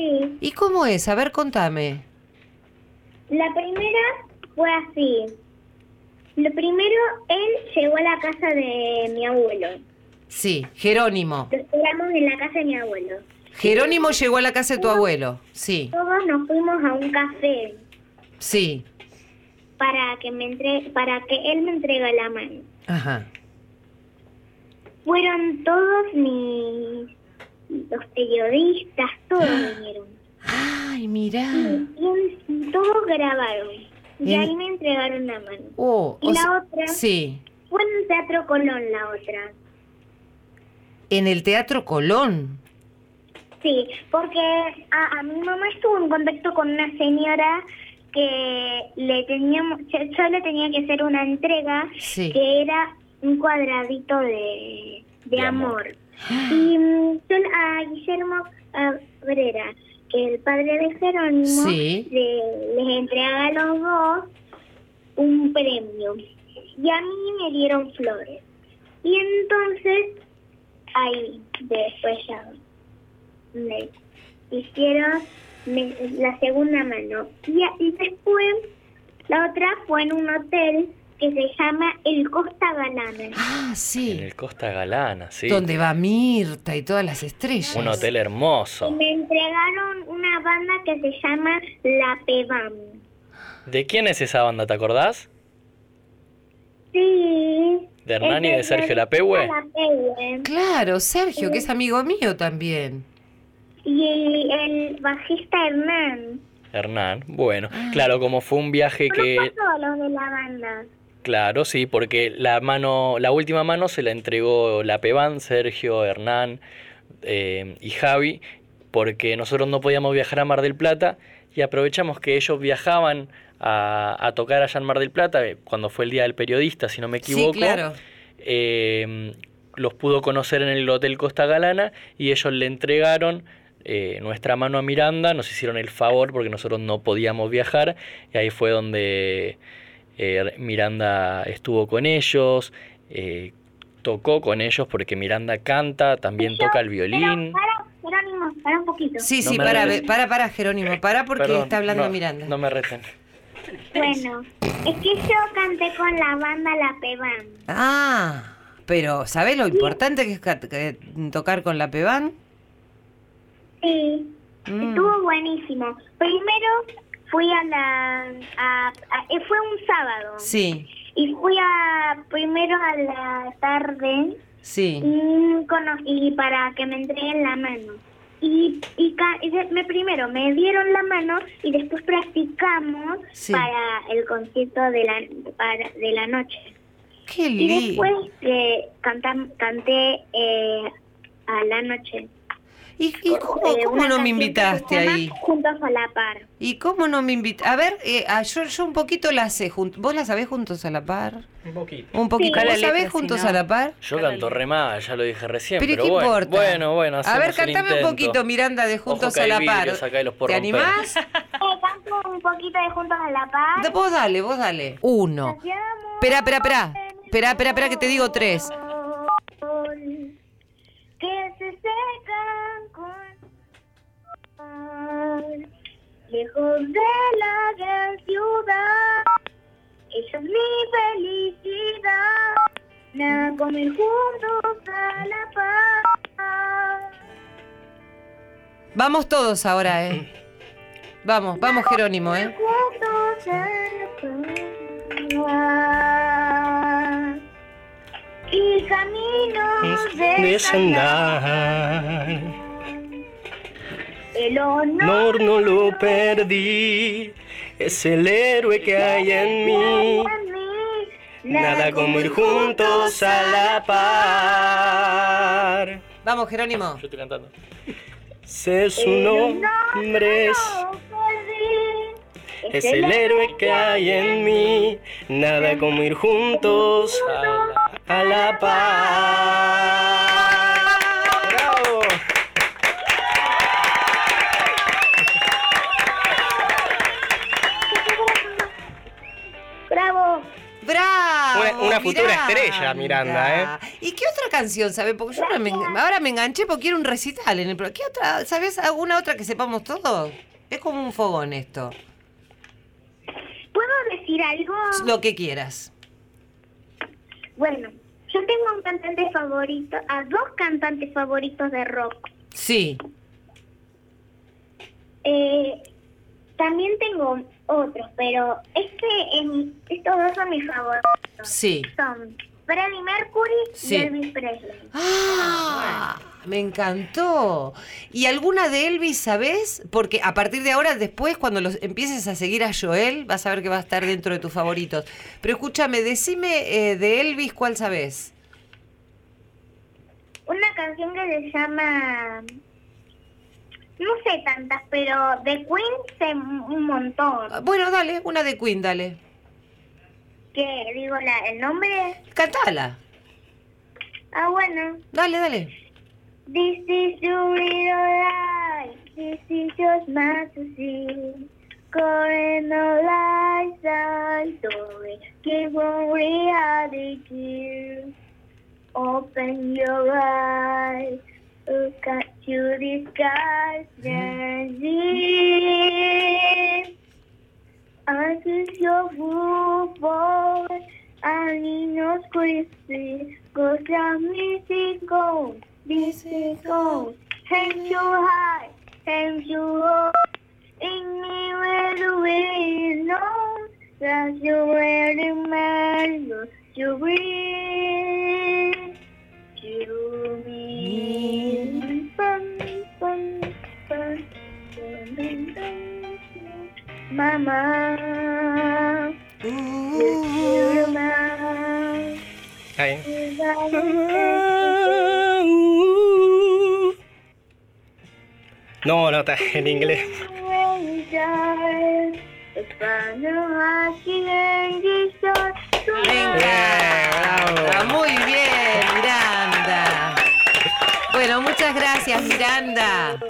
Sí.
¿Y cómo es? A ver, contame.
La primera fue así. Lo primero, él llegó a la casa de mi abuelo.
Sí, Jerónimo.
Lo esperamos en la casa de mi abuelo.
Jerónimo llegó a la casa de tu abuelo. Sí,
Todos nos fuimos a un café
sí.
para que me entre, para que él me entregue la mano.
Ajá.
Fueron todos mis los periodistas, todos vinieron.
Ay, mirá.
Y, y todos grabaron. Y ahí me entregaron la mano.
Oh,
Y la
sea-
otra
Sí,
fue en el Teatro Colón, la otra.
en el Teatro Colón.
Sí, porque a, a mi mamá estuvo en contacto con una señora que le teníamos, yo, yo le tenía que hacer una entrega
Sí.
que era un cuadradito de, de
De amor.
amor. Y mm, yo a Guillermo Cabrera, que el padre de Jerónimo,
Sí.
le- les entrega a los dos un premio. Y a mí me dieron flores. Y entonces, ahí, después ya me hicieron me- la segunda mano. Y, y después, la otra fue en un hotel que se llama El Costa Galana.
Ah,
En
sí.
el Costa Galana, sí.
Donde va Mirta y todas las estrellas.
Un hotel
Y
hermoso.
me entregaron una banda que se llama La Pebam.
¿De quién es esa banda, te acordás?
Sí.
¿De Hernán y de Sergio Lapehue?
Claro, Sergio, que es amigo mío también.
Y el bajista Hernán.
Hernán, bueno, claro, como fue un viaje que...
Todos los de la banda.
Claro, sí, porque la mano, la última mano se la entregó la Peban, Sergio, Hernán eh, y Javi, porque nosotros no podíamos viajar a Mar del Plata y aprovechamos que ellos viajaban a, a tocar allá en Mar del Plata, eh, cuando fue el Día del Periodista, si no me equivoco.
Sí, claro.
eh, los pudo conocer en el Hotel Costa Galana y ellos le entregaron eh, nuestra mano a Miranda, nos hicieron el favor porque nosotros no podíamos viajar y ahí fue donde eh, Miranda estuvo con ellos, eh, tocó con ellos porque Miranda canta, también toca el violín.
Para, Jerónimo, para un poquito.
Sí,
No
sí, para, para, para, Jerónimo, para porque
Perdón,
está hablando
no,
Miranda.
No me reten.
Bueno, es que yo canté con la banda La Pebam.
Ah, Pero, ¿sabés lo importante que es tocar con la Peban?
Sí,
Mm.
estuvo buenísimo. Primero fui a la... a- a- eh, fue un sábado.
Sí,
Y fui a primero a la tarde
sí.
y, y para que me entreguen la mano. Y, y, y me primero me dieron la mano y después practicamos
Sí.
para el concierto de la para, de la noche.
Qué
Y
lindo.
después que cantam- canté eh, a la noche.
¿Y, y cómo,
eh,
cómo no me invitaste ahí?
Juntos a la par.
¿Y cómo no me invitaste? A ver, eh, ah, yo, yo un poquito la sé. jun- ¿Vos la sabés juntos a la par?
Un poquito.
Un poquito.
Busca la
¿Vos sabés
si
juntos
no.
a la par?
Yo canto re mal, ya lo dije recién.
Pero,
Pero,
¿qué
bueno,
importa?
Bueno, bueno,
A ver, cantame un poquito, Miranda, de Juntos
Ojo
a la Par. ¿Te animás? [laughs]
Eh, canto un poquito de Juntos a la par.
De- Vos dale, vos dale. Uno. Espera, espera, espera. Espera, espera, espera, que te digo tres.
Lejos de la gran ciudad. Ella es mi felicidad. Nada como ir juntos a la paz.
Vamos todos ahora, ¿eh? Vamos, vamos, Jerónimo, ¿eh?
Juntos a la paz. Y caminos de
Desandar.
El honor
Honor no lo perdí. Es el héroe que hay en mí. Nada como ir juntos a la par.
Vamos, Jerónimo.
Yo estoy cantando.
Sé su nombre. es- Es el héroe que hay en mí. Nada como ir juntos a la, a la par. Una- una futura estrella, Miranda, ¿eh?
¿Y qué otra canción sabe? Porque yo ahora me, ahora me enganché porque quiero un recital en el ¿Qué otra? ¿Sabes alguna otra que sepamos todos? Es como un fogón esto.
¿Puedo decir algo?
Lo que quieras.
Bueno, yo tengo un cantante favorito, a dos cantantes favoritos de rock.
Sí.
Eh, también tengo otros, pero este es mi- estos dos son mis favoritos.
Sí.
Son Freddie Mercury
Sí.
y Elvis Presley.
¡Ah! Me encantó. ¿Y alguna de Elvis, sabes? Porque a partir de ahora, después, cuando los empieces a seguir a Joel, vas a ver que va a estar dentro de tus favoritos. Pero escúchame, decime eh, de Elvis, ¿cuál sabes?
Una canción que se llama... No sé tantas, pero de Queen sé un montón.
Bueno, dale, una de Queen, dale.
¿Qué? Digo la, el nombre.
Cantala.
Ah, bueno.
Dale, dale.
This is your real life. This is your fantasy. Calling the lights I story. Keep on reality. Open your eyes. Look up to the skies, Nancy. Answers your woo boy. Alinos crispy. Go down, go. Missy, go. Hands you high, hands you low. In me where the wind knows. that you're wearing man you breathe. Mama.
No, no, está en inglés.
Gracias, Miranda.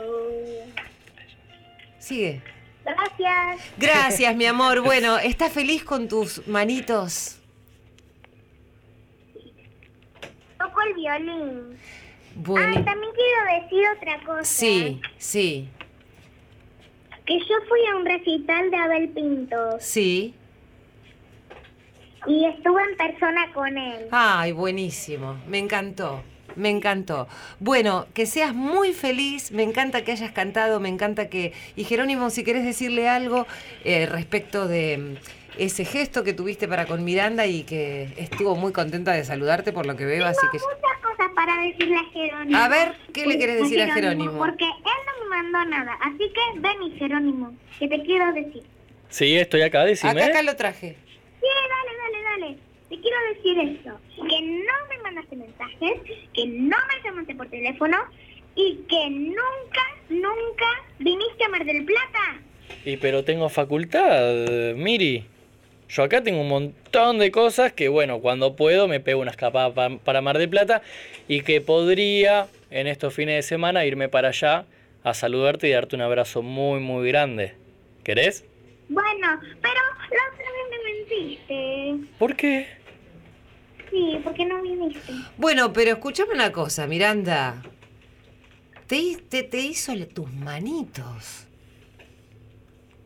Sigue.
Gracias.
Gracias, mi amor. Bueno, ¿estás feliz con tus manitos?
Toco el violín.
Bueno.
Ah, también quiero decir otra cosa.
Sí, sí,
Que yo fui a un recital de Abel Pintos.
sí.
y estuve en persona con él.
Ay, buenísimo. Me encantó. Me encantó. Bueno, que seas muy feliz. Me encanta que hayas cantado. Me encanta que. Y Jerónimo, si querés decirle algo eh, respecto de mm, ese gesto que tuviste para con Miranda y que estuvo muy contenta de saludarte por lo que veo, así que.
Muchas cosas para decirle a Jerónimo.
A ver, ¿qué le querés decir a Jerónimo?
Porque él no me mandó nada. Así que ven, Jerónimo, que te quiero decir.
Sí, estoy acá, decime.
Acá, acá lo traje.
Sí, dale, dale, dale. Te quiero decir esto. Que no mandaste mensajes, que no me llamaste por teléfono y que nunca, nunca viniste a Mar del Plata.
Y pero tengo facultad, Miri. Yo acá tengo un montón de cosas que, bueno, cuando puedo me pego una escapada pa- para Mar del Plata y que podría en estos fines de semana irme para allá a saludarte y darte un abrazo muy, muy grande. ¿Querés?
Bueno, pero la otra vez me mentiste.
¿Por qué?
Sí, porque no viniste.
Bueno, pero escúchame una cosa, Miranda. Te, te, te hizo le- tus manitos.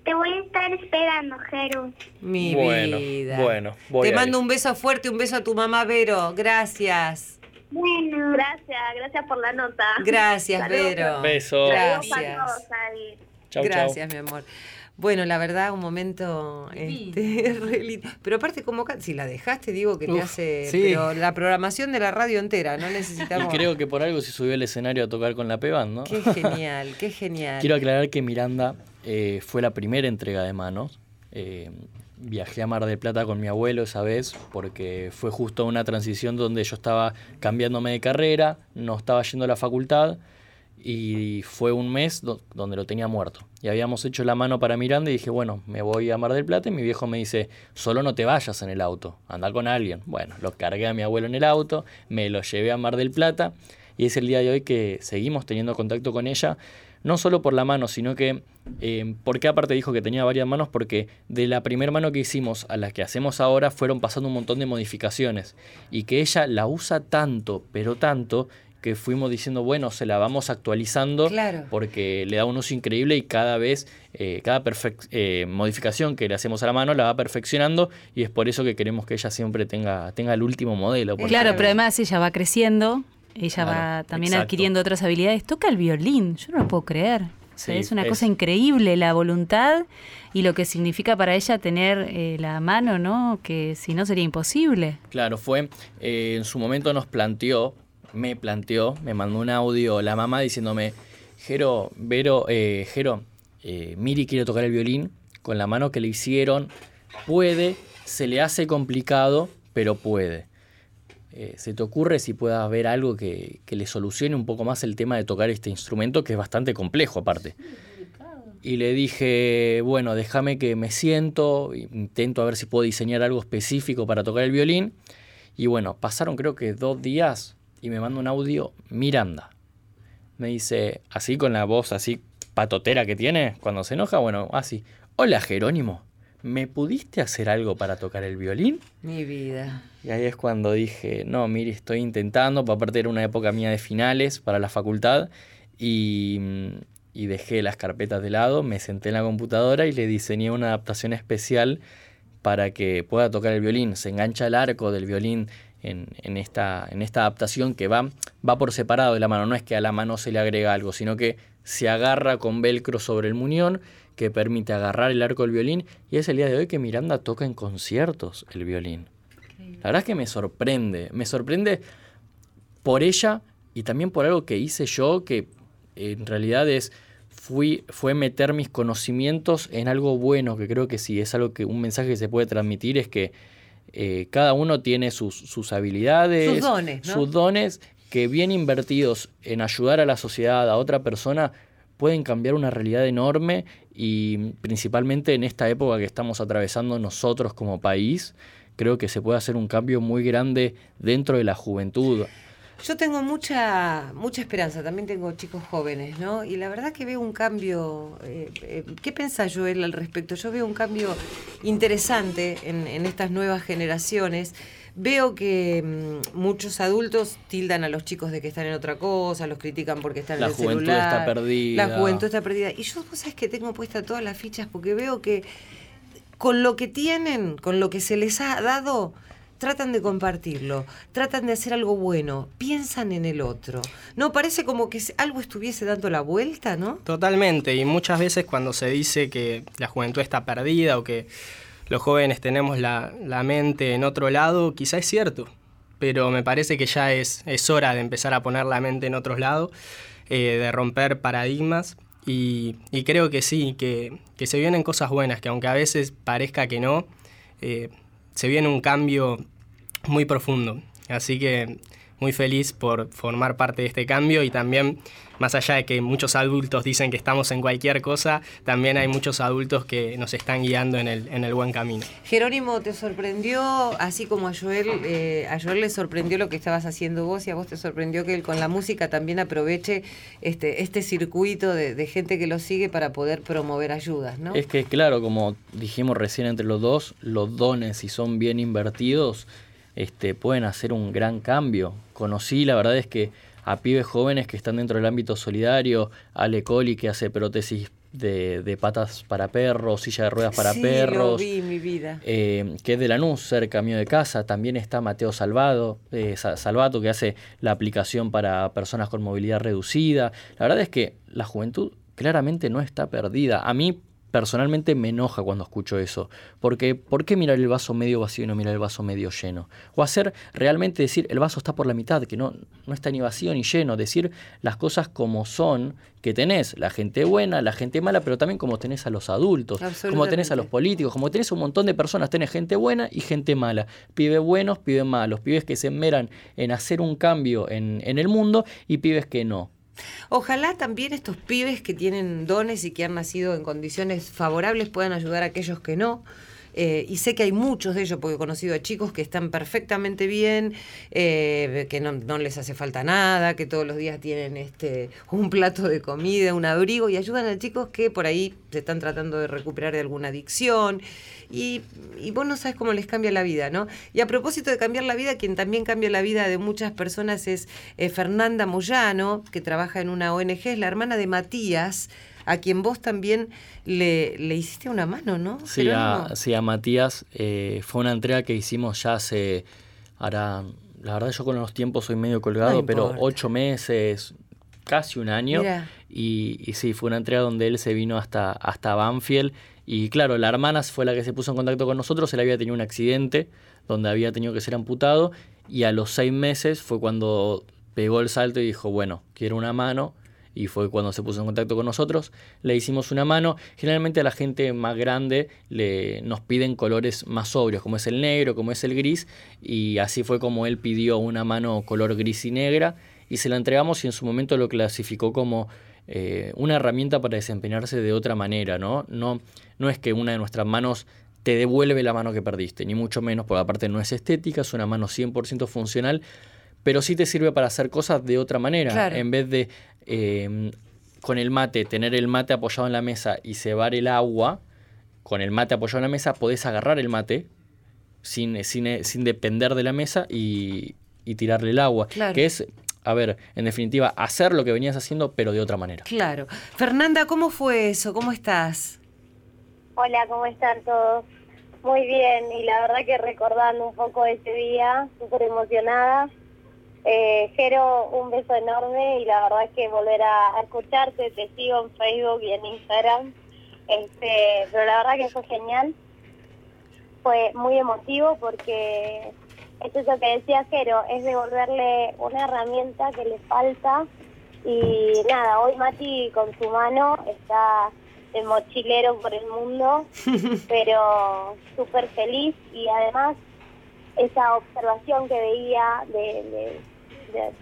Te voy a estar esperando, Jeru.
Mi
Bueno,
vida.
bueno, voy
Te
a
mando
ir.
un beso fuerte, un beso a tu mamá Vero. Gracias.
Bueno.
Gracias, gracias por la nota.
Gracias,
Saludos.
Vero.
Beso.
Saludos para
Gracias.
todos ahí.
Chau, chau.
Gracias, mi amor. Bueno, la verdad, un momento este, [laughs] re lindo. Pero aparte, como si la dejaste, digo que te
Uf,
hace.
sí.
Pero la programación de la radio entera, no
Y
necesitamos.
creo que por algo se subió al escenario a tocar con la Peban, ¿no?
Qué genial, qué [laughs] genial.
Quiero aclarar que Miranda eh, fue la primera entrega de manos. Eh, viajé a Mar del Plata con mi abuelo esa vez porque fue justo una transición donde yo estaba cambiándome de carrera, no estaba yendo a la facultad y fue un mes do- donde lo tenía muerto. Y habíamos hecho la mano para Miranda y dije, bueno, me voy a Mar del Plata y mi viejo me dice, solo no te vayas en el auto, anda con alguien. Bueno, lo cargué a mi abuelo en el auto, me lo llevé a Mar del Plata y es el día de hoy que seguimos teniendo contacto con ella, no solo por la mano, sino que, eh, porque aparte dijo que tenía varias manos, porque de la primera mano que hicimos a la que hacemos ahora fueron pasando un montón de modificaciones y que ella la usa tanto, pero tanto, que fuimos diciendo, bueno, se la vamos actualizando
Claro.
porque le da un uso increíble y cada vez, eh, cada perfec- eh, modificación que le hacemos a la mano la va perfeccionando y es por eso que queremos que ella siempre tenga, tenga el último modelo.
Claro, pero además ella va creciendo, ella
Claro,
va también
exacto.
adquiriendo otras habilidades. Toca el violín, yo no lo puedo creer. O sea,
Sí,
es una
es-
cosa increíble la voluntad y lo que significa para ella tener eh, la mano, ¿no? Que si no sería imposible.
Claro, fue, eh, en su momento nos planteó, me planteó, me mandó un audio la mamá diciéndome, Jero, Vero, eh, Jero, eh, Miri quiere tocar el violín con la mano que le hicieron, puede, se le hace complicado, pero puede. Eh, ¿Se te ocurre si pueda haber algo que, que le solucione un poco más el tema de tocar este instrumento, que es bastante complejo aparte? Y le dije, bueno, déjame que me siento, intento a ver si puedo diseñar algo específico para tocar el violín. Y bueno, pasaron creo que dos días y me manda un audio Miranda. Me dice, así con la voz así patotera que tiene cuando se enoja, bueno, así. Hola Jerónimo, ¿me pudiste hacer algo para tocar el violín?
Mi vida.
Y ahí es cuando dije, no, mire, estoy intentando, aparte era una época mía de finales para la facultad, y, y dejé las carpetas de lado, me senté en la computadora y le diseñé una adaptación especial para que pueda tocar el violín. Se engancha el arco del violín en, en esta, en esta adaptación que va, va por separado de la mano, no es que a la mano se le agrega algo, sino que se agarra con velcro sobre el muñón que permite agarrar el arco del violín y es el día de hoy que Miranda toca en conciertos el violín. La verdad es que me sorprende, me sorprende por ella y también por algo que hice yo que en realidad es fui fue meter mis conocimientos en algo bueno que creo que sí es algo que un mensaje que se puede transmitir es que eh, cada uno tiene sus, sus habilidades,
Sus dones, ¿no?
sus dones que bien invertidos en ayudar a la sociedad, a otra persona, pueden cambiar una realidad enorme y principalmente en esta época que estamos atravesando nosotros como país, creo que se puede hacer un cambio muy grande dentro de la juventud.
Yo tengo mucha mucha esperanza, también tengo chicos jóvenes, ¿no? Y la verdad que veo un cambio. eh, eh, ¿Qué piensa Joel al respecto? Yo veo un cambio interesante en, en estas nuevas generaciones. Veo que mm, muchos adultos tildan a los chicos de que están en otra cosa, los critican porque están
La
en el
juventud
celular.
está perdida.
La juventud está perdida. Y yo, vos sabés que tengo puesta todas las fichas porque veo que con lo que tienen, con lo que se les ha dado, tratan de compartirlo, tratan de hacer algo bueno, piensan en el otro. No parece como que algo estuviese dando la vuelta, ¿no?
Totalmente, y muchas veces cuando se dice que la juventud está perdida o que los jóvenes tenemos la, mente en otro lado, quizá es cierto, pero me parece que ya es, es hora de empezar a poner la mente en otros lados, eh, de romper paradigmas. Y, creo que sí, que, se vienen cosas buenas, que aunque a veces parezca que no, eh, se viene un cambio muy profundo. Así que muy feliz por formar parte de este cambio y también, más allá de que muchos adultos dicen que estamos en cualquier cosa, también hay muchos adultos que nos están guiando en el, en el buen camino.
Jerónimo, ¿te sorprendió, así como a Joel, eh, a Joel le sorprendió lo que estabas haciendo vos y a vos te sorprendió que él con la música también aproveche este, este circuito de, de gente que lo sigue para poder promover ayudas, ¿no?
Es que claro, como dijimos recién entre los dos, los dones si son bien invertidos, este, pueden hacer un gran cambio. Conocí, la verdad es que a pibes jóvenes que están dentro del ámbito solidario, Ale Coli que hace prótesis de, patas para perros, silla de ruedas para perros.
vi, mi vida.
Eh, que es de Lanús, cerca mío de casa. También está Mateo Salvado, eh, Salvato, que hace la aplicación para personas con movilidad reducida. La verdad es que la juventud claramente no está perdida. A mí personalmente me enoja cuando escucho eso. Porque, ¿por qué mirar el vaso medio vacío y no mirar el vaso medio lleno? O hacer realmente decir, el vaso está por la mitad, que no, no está ni vacío ni lleno. Decir las cosas como son, que tenés la gente buena, la gente mala, pero también como tenés a los adultos, como tenés a los políticos, como tenés un montón de personas, tenés gente buena y gente mala. Pibes buenos, pibes malos, pibes que se enmeran en hacer un cambio en, en el mundo y pibes que no.
Ojalá también estos pibes que tienen dones y que han nacido en condiciones favorables puedan ayudar a aquellos que no. Eh, y sé que hay muchos de ellos, porque he conocido a chicos que están perfectamente bien, eh, que no, les hace falta nada, que todos los días tienen este un plato de comida, un abrigo, y ayudan a chicos que por ahí se están tratando de recuperar de alguna adicción. Y, vos no sabes cómo les cambia la vida, ¿no? Y a propósito de cambiar la vida, quien también cambia la vida de muchas personas es eh, Fernanda Moyano, que trabaja en una ONG, es la hermana de Matías, a quien vos también le, le hiciste una mano, ¿no?
Sí, a, sí, a Matías eh, fue una entrega que hicimos ya hace, ahora, la verdad yo con los tiempos soy medio colgado, pero ocho meses, casi un año. Y, y, sí, fue una entrega donde él se vino hasta, hasta Banfield. Y claro, la hermana fue la que se puso en contacto con nosotros. Él había tenido un accidente donde había tenido que ser amputado. Y a los seis meses fue cuando pegó el salto y dijo, bueno, quiero una mano y fue cuando se puso en contacto con nosotros. Le hicimos una mano. Generalmente a la gente más grande le, nos piden colores más sobrios, como es el negro, como es el gris, y así fue como él pidió una mano color gris y negra y se la entregamos y en su momento lo clasificó como eh, una herramienta para desempeñarse de otra manera, ¿no? ¿no? No es que una de nuestras manos te devuelve la mano que perdiste, ni mucho menos, porque aparte no es estética, es una mano 100% funcional, pero sí te sirve para hacer cosas de otra manera. En vez de em, con el mate, tener el mate apoyado en la mesa y cebar el agua, con el mate apoyado en la mesa podés agarrar el mate sin, sin, sin depender de la mesa y, y tirarle el agua. Que es, a ver, en definitiva, hacer lo que venías haciendo, pero de otra manera.
Claro. Fernanda, ¿cómo fue eso? ¿Cómo estás?
Hola, ¿cómo están todos? Muy bien, y la verdad que recordando un poco ese día, súper emocionada. Eh, Jero, un beso enorme y la verdad es que volver a, escucharte, te sigo en Facebook y en Instagram, este, pero la verdad que fue genial, fue muy emotivo porque es eso que decía Jero, es devolverle una herramienta que le falta. Y nada, hoy Mati con su mano está de mochilero por el mundo, [laughs] pero súper feliz. Y además esa observación que veía de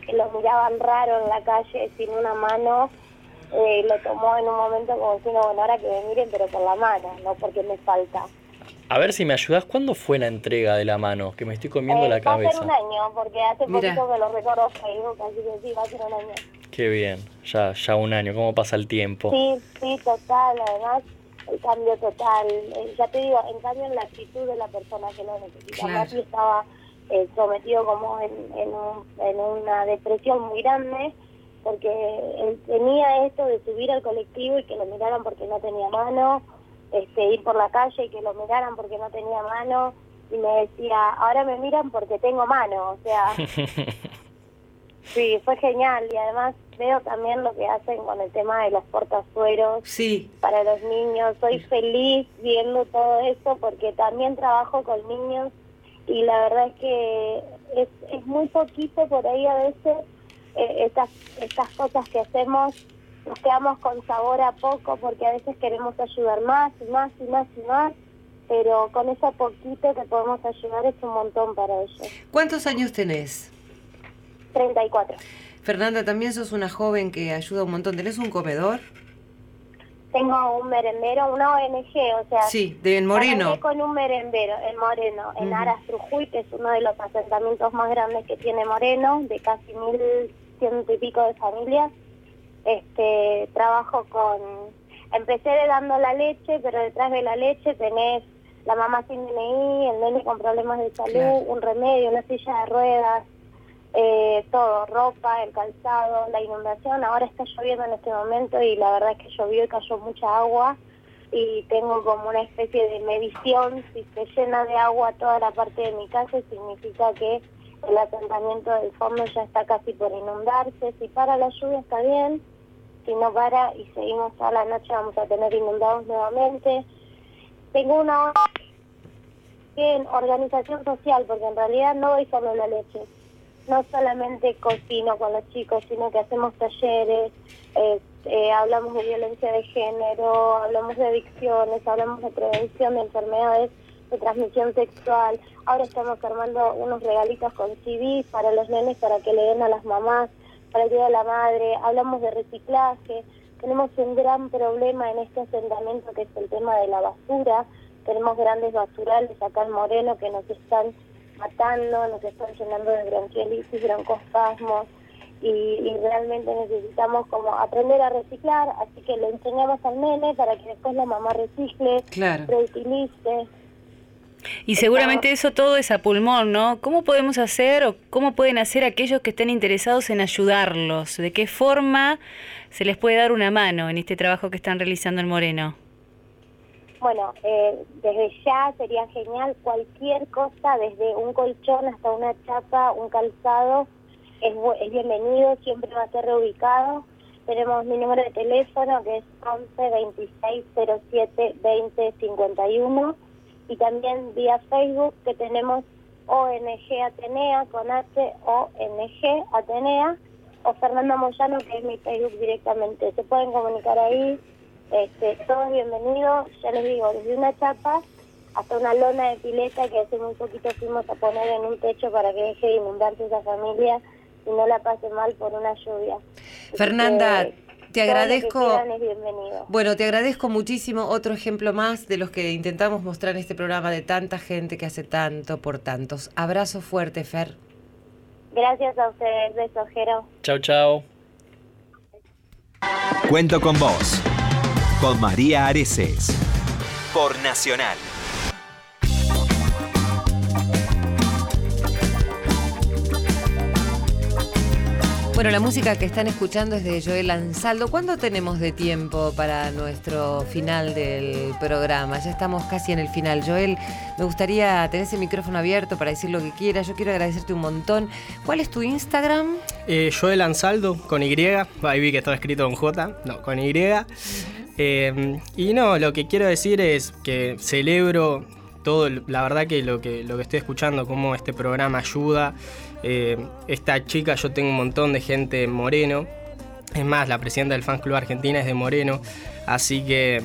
que lo miraban raro en la calle sin una mano, eh, lo tomó en un momento como diciendo, bueno, ahora que me miren, pero con la mano, no porque me falta.
A ver si me ayudas, ¿cuándo fue la entrega de la mano? Que me estoy comiendo
eh,
la cabeza. Va
a ser un año, porque hace poquito que lo recuerdo Facebook, así que sí, va a ser un año.
Qué bien, ya, ya un año, ¿cómo pasa el tiempo?
Sí, sí, total, además el cambio total. Eh, ya te digo, en cambio en la actitud de la persona que lo necesita. Claro. estaba eh, sometido como en, en, una depresión muy grande porque él tenía esto de subir al colectivo y que lo miraran porque no tenía mano este, ir por la calle y que lo miraran porque no tenía mano y me decía, ahora me miran porque tengo mano, o sea, [laughs] sí, fue genial y además veo también lo que hacen con el tema de los portazueros
sí.
para los niños, soy feliz viendo todo eso porque también trabajo con niños y la verdad es que es, es muy poquito por ahí a veces eh, estas, estas cosas que hacemos nos quedamos con sabor a poco porque a veces queremos ayudar más y más y más y más, pero con ese poquito que podemos ayudar es un montón para ellos.
¿Cuántos años tenés?
34.
Fernanda, también sos una joven que ayuda un montón. ¿Tenés un comedor?
Tengo un merendero, una ONG, o sea...
Sí, de en Moreno.
con un merendero en Moreno, en Aras Trujuy, que es uno de los asentamientos más grandes que tiene Moreno, de casi mil ciento y pico de familias. Este, trabajo con... Empecé de dando la leche, pero detrás de la leche tenés la mamá sin DNI, el nene con problemas de salud, un remedio, una silla de ruedas, eh, todo, ropa, el calzado, la inundación. Ahora está lloviendo en este momento y la verdad es que llovió y cayó mucha agua y tengo como una especie de medición. Si se llena de agua toda la parte de mi casa, significa que el asentamiento del fondo ya está casi por inundarse. Si para la lluvia está bien, si no para y seguimos a la noche vamos a tener inundados nuevamente. Tengo una en organización social, porque en realidad no doy solo la leche. No solamente cocino con los chicos, sino que hacemos talleres, eh, hablamos de violencia de género, hablamos de adicciones, hablamos de prevención de enfermedades de transmisión sexual. Ahora estamos armando unos regalitos con CDs para los nenes para que le den a las mamás, para el Día de la Madre. Hablamos de reciclaje. Tenemos un gran problema en este asentamiento que es el tema de la basura. Tenemos grandes basurales acá en Moreno que nos están matando, nos están llenando de bronquiolitis, broncospasmos y, y, realmente necesitamos como aprender a reciclar, así que le enseñamos al nene para que después la mamá recicle,
claro.
reutilice.
Y seguramente eso todo es a pulmón, ¿no? ¿Cómo podemos hacer o cómo pueden hacer aquellos que estén interesados en ayudarlos? ¿De qué forma se les puede dar una mano en este trabajo que están realizando en Moreno?
Bueno, eh, desde ya sería genial cualquier cosa, desde un colchón hasta una chapa, un calzado, es, es bienvenido, siempre va a ser reubicado. Tenemos mi número de teléfono que es 11 26 07 20 51 y también vía Facebook que tenemos ONG Atenea con H ONG Atenea o Fernanda Moyano que es mi Facebook directamente. Se pueden comunicar ahí, este, todos bienvenidos, ya les digo, desde una chapa hasta una lona de pileta que hace muy poquito fuimos a poner en un techo para que deje de inundarse esa familia y no la pase mal por una lluvia.
Fernanda,
que,
te agradezco. Bueno, te agradezco muchísimo. Otro ejemplo más de los que intentamos mostrar en este programa de tanta gente que hace tanto por tantos. Abrazo fuerte, Fer.
Gracias a ustedes, besos, Jero.
Chau, chau.
Cuento con vos. Con María Areces. Por Nacional.
Bueno, la música que están escuchando es de Joel Ansaldo. ¿Cuándo tenemos de tiempo para nuestro final del programa? Ya estamos casi en el final. Joel, me gustaría tener ese micrófono abierto para decir lo que quieras. Yo quiero agradecerte un montón. ¿Cuál es tu Instagram?
Eh, Joel Ansaldo con Y. Ahí vi que estaba escrito con J. No, con Y. Eh, y no, lo que quiero decir es que celebro todo, la verdad que lo que, lo que estoy escuchando, cómo este programa ayuda. Eh, esta chica, yo tengo un montón de gente en Moreno. Es más, la presidenta del Fans Club Argentina es de Moreno. Así que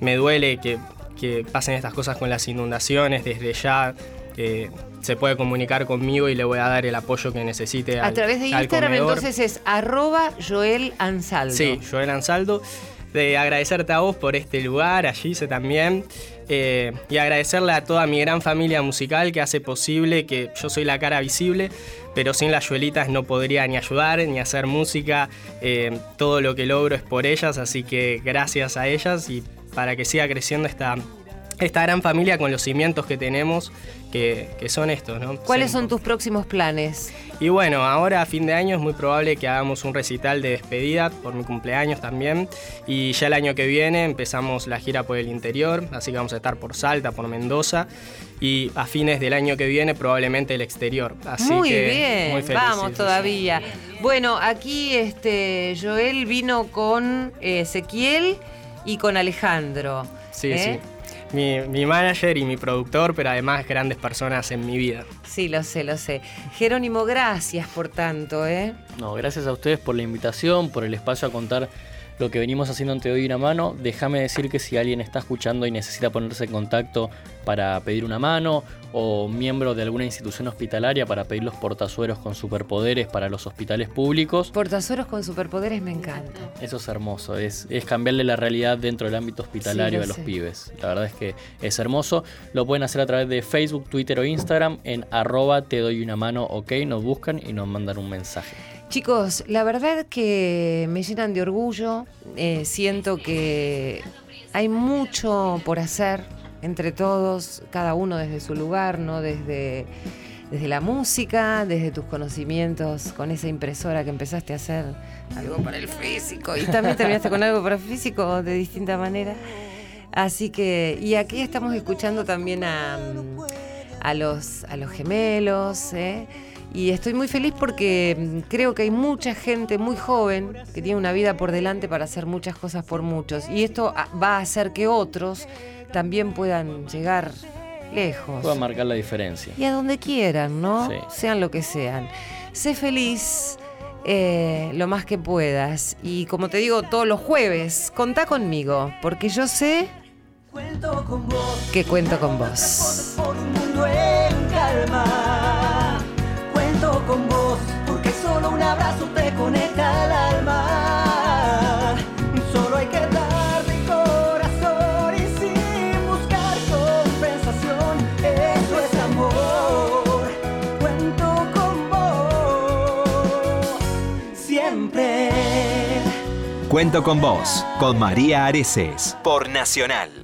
me duele que, que pasen estas cosas con las inundaciones. Desde ya eh, se puede comunicar conmigo y le voy a dar el apoyo que necesite.
A
al-
través de Instagram, entonces es arroba Joel Ansaldo.
Sí, Joel Ansaldo. De agradecerte a vos por este lugar, a Gise también. eh, y agradecerle a toda mi gran familia musical que hace posible que yo soy la cara visible, pero sin las Joelitas no podría ni ayudar ni hacer música. eh, todo lo que logro es por ellas, así que gracias a ellas y para que siga creciendo esta, esta gran familia con los cimientos que tenemos, que, que son estos, ¿no?
¿Cuáles son tus próximos planes?
Y bueno, ahora a fin de año es muy probable que hagamos un recital de despedida por mi cumpleaños también. Y ya el año que viene empezamos la gira por el interior, así que vamos a estar por Salta, por Mendoza. Y a fines del año que viene probablemente el exterior. Así
muy
que
bien,
muy feliz,
vamos
sí,
todavía. Bueno, aquí este Joel vino con eh, Ezequiel y con Alejandro.
Sí,
¿eh?
sí. Mi, mi manager y mi productor, pero además grandes personas en mi vida.
Sí, lo sé, lo sé. Jerónimo, gracias por tanto, ¿eh?
No, gracias a ustedes por la invitación, por el espacio a contar lo que venimos haciendo ante hoy una mano. Déjame decir que si alguien está escuchando y necesita ponerse en contacto para pedir una mano o miembro de alguna institución hospitalaria para pedir los portazueros con superpoderes para los hospitales públicos.
Portazueros con superpoderes me encanta.
Eso es hermoso, es, es cambiarle la realidad dentro del ámbito hospitalario
Sí,
a
lo
los
sé.
pibes. La verdad es que es hermoso. Lo pueden hacer a través de Facebook, Twitter o Instagram en arroba te doy una mano, ok, nos buscan y nos mandan un mensaje.
Chicos, la verdad que me llenan de orgullo. Eh, siento que hay mucho por hacer entre todos, cada uno desde su lugar, ¿no? Desde, desde la música, desde tus conocimientos, con esa impresora que empezaste a hacer algo para el físico. Y también terminaste con algo para el físico de distinta manera. Así que, y aquí estamos escuchando también a, a, los, a los gemelos, ¿eh? Y estoy muy feliz porque mm, creo que hay mucha gente muy joven que tiene una vida por delante para hacer muchas cosas por muchos. Y esto ah, va a hacer que otros también puedan llegar lejos.
Puedo marcar la diferencia.
Y a donde quieran, ¿no?
Sí.
Sean lo que sean. Sé feliz eh, lo más que puedas. Y como te digo todos los jueves, contá conmigo, porque yo sé que cuento con vos.
Cuento con vos porque solo un abrazo te conecta al alma. Solo hay que dar de corazón y sin buscar compensación. Eso es amor. Cuento con vos siempre.
Cuento con vos, con María Areces, por Nacional.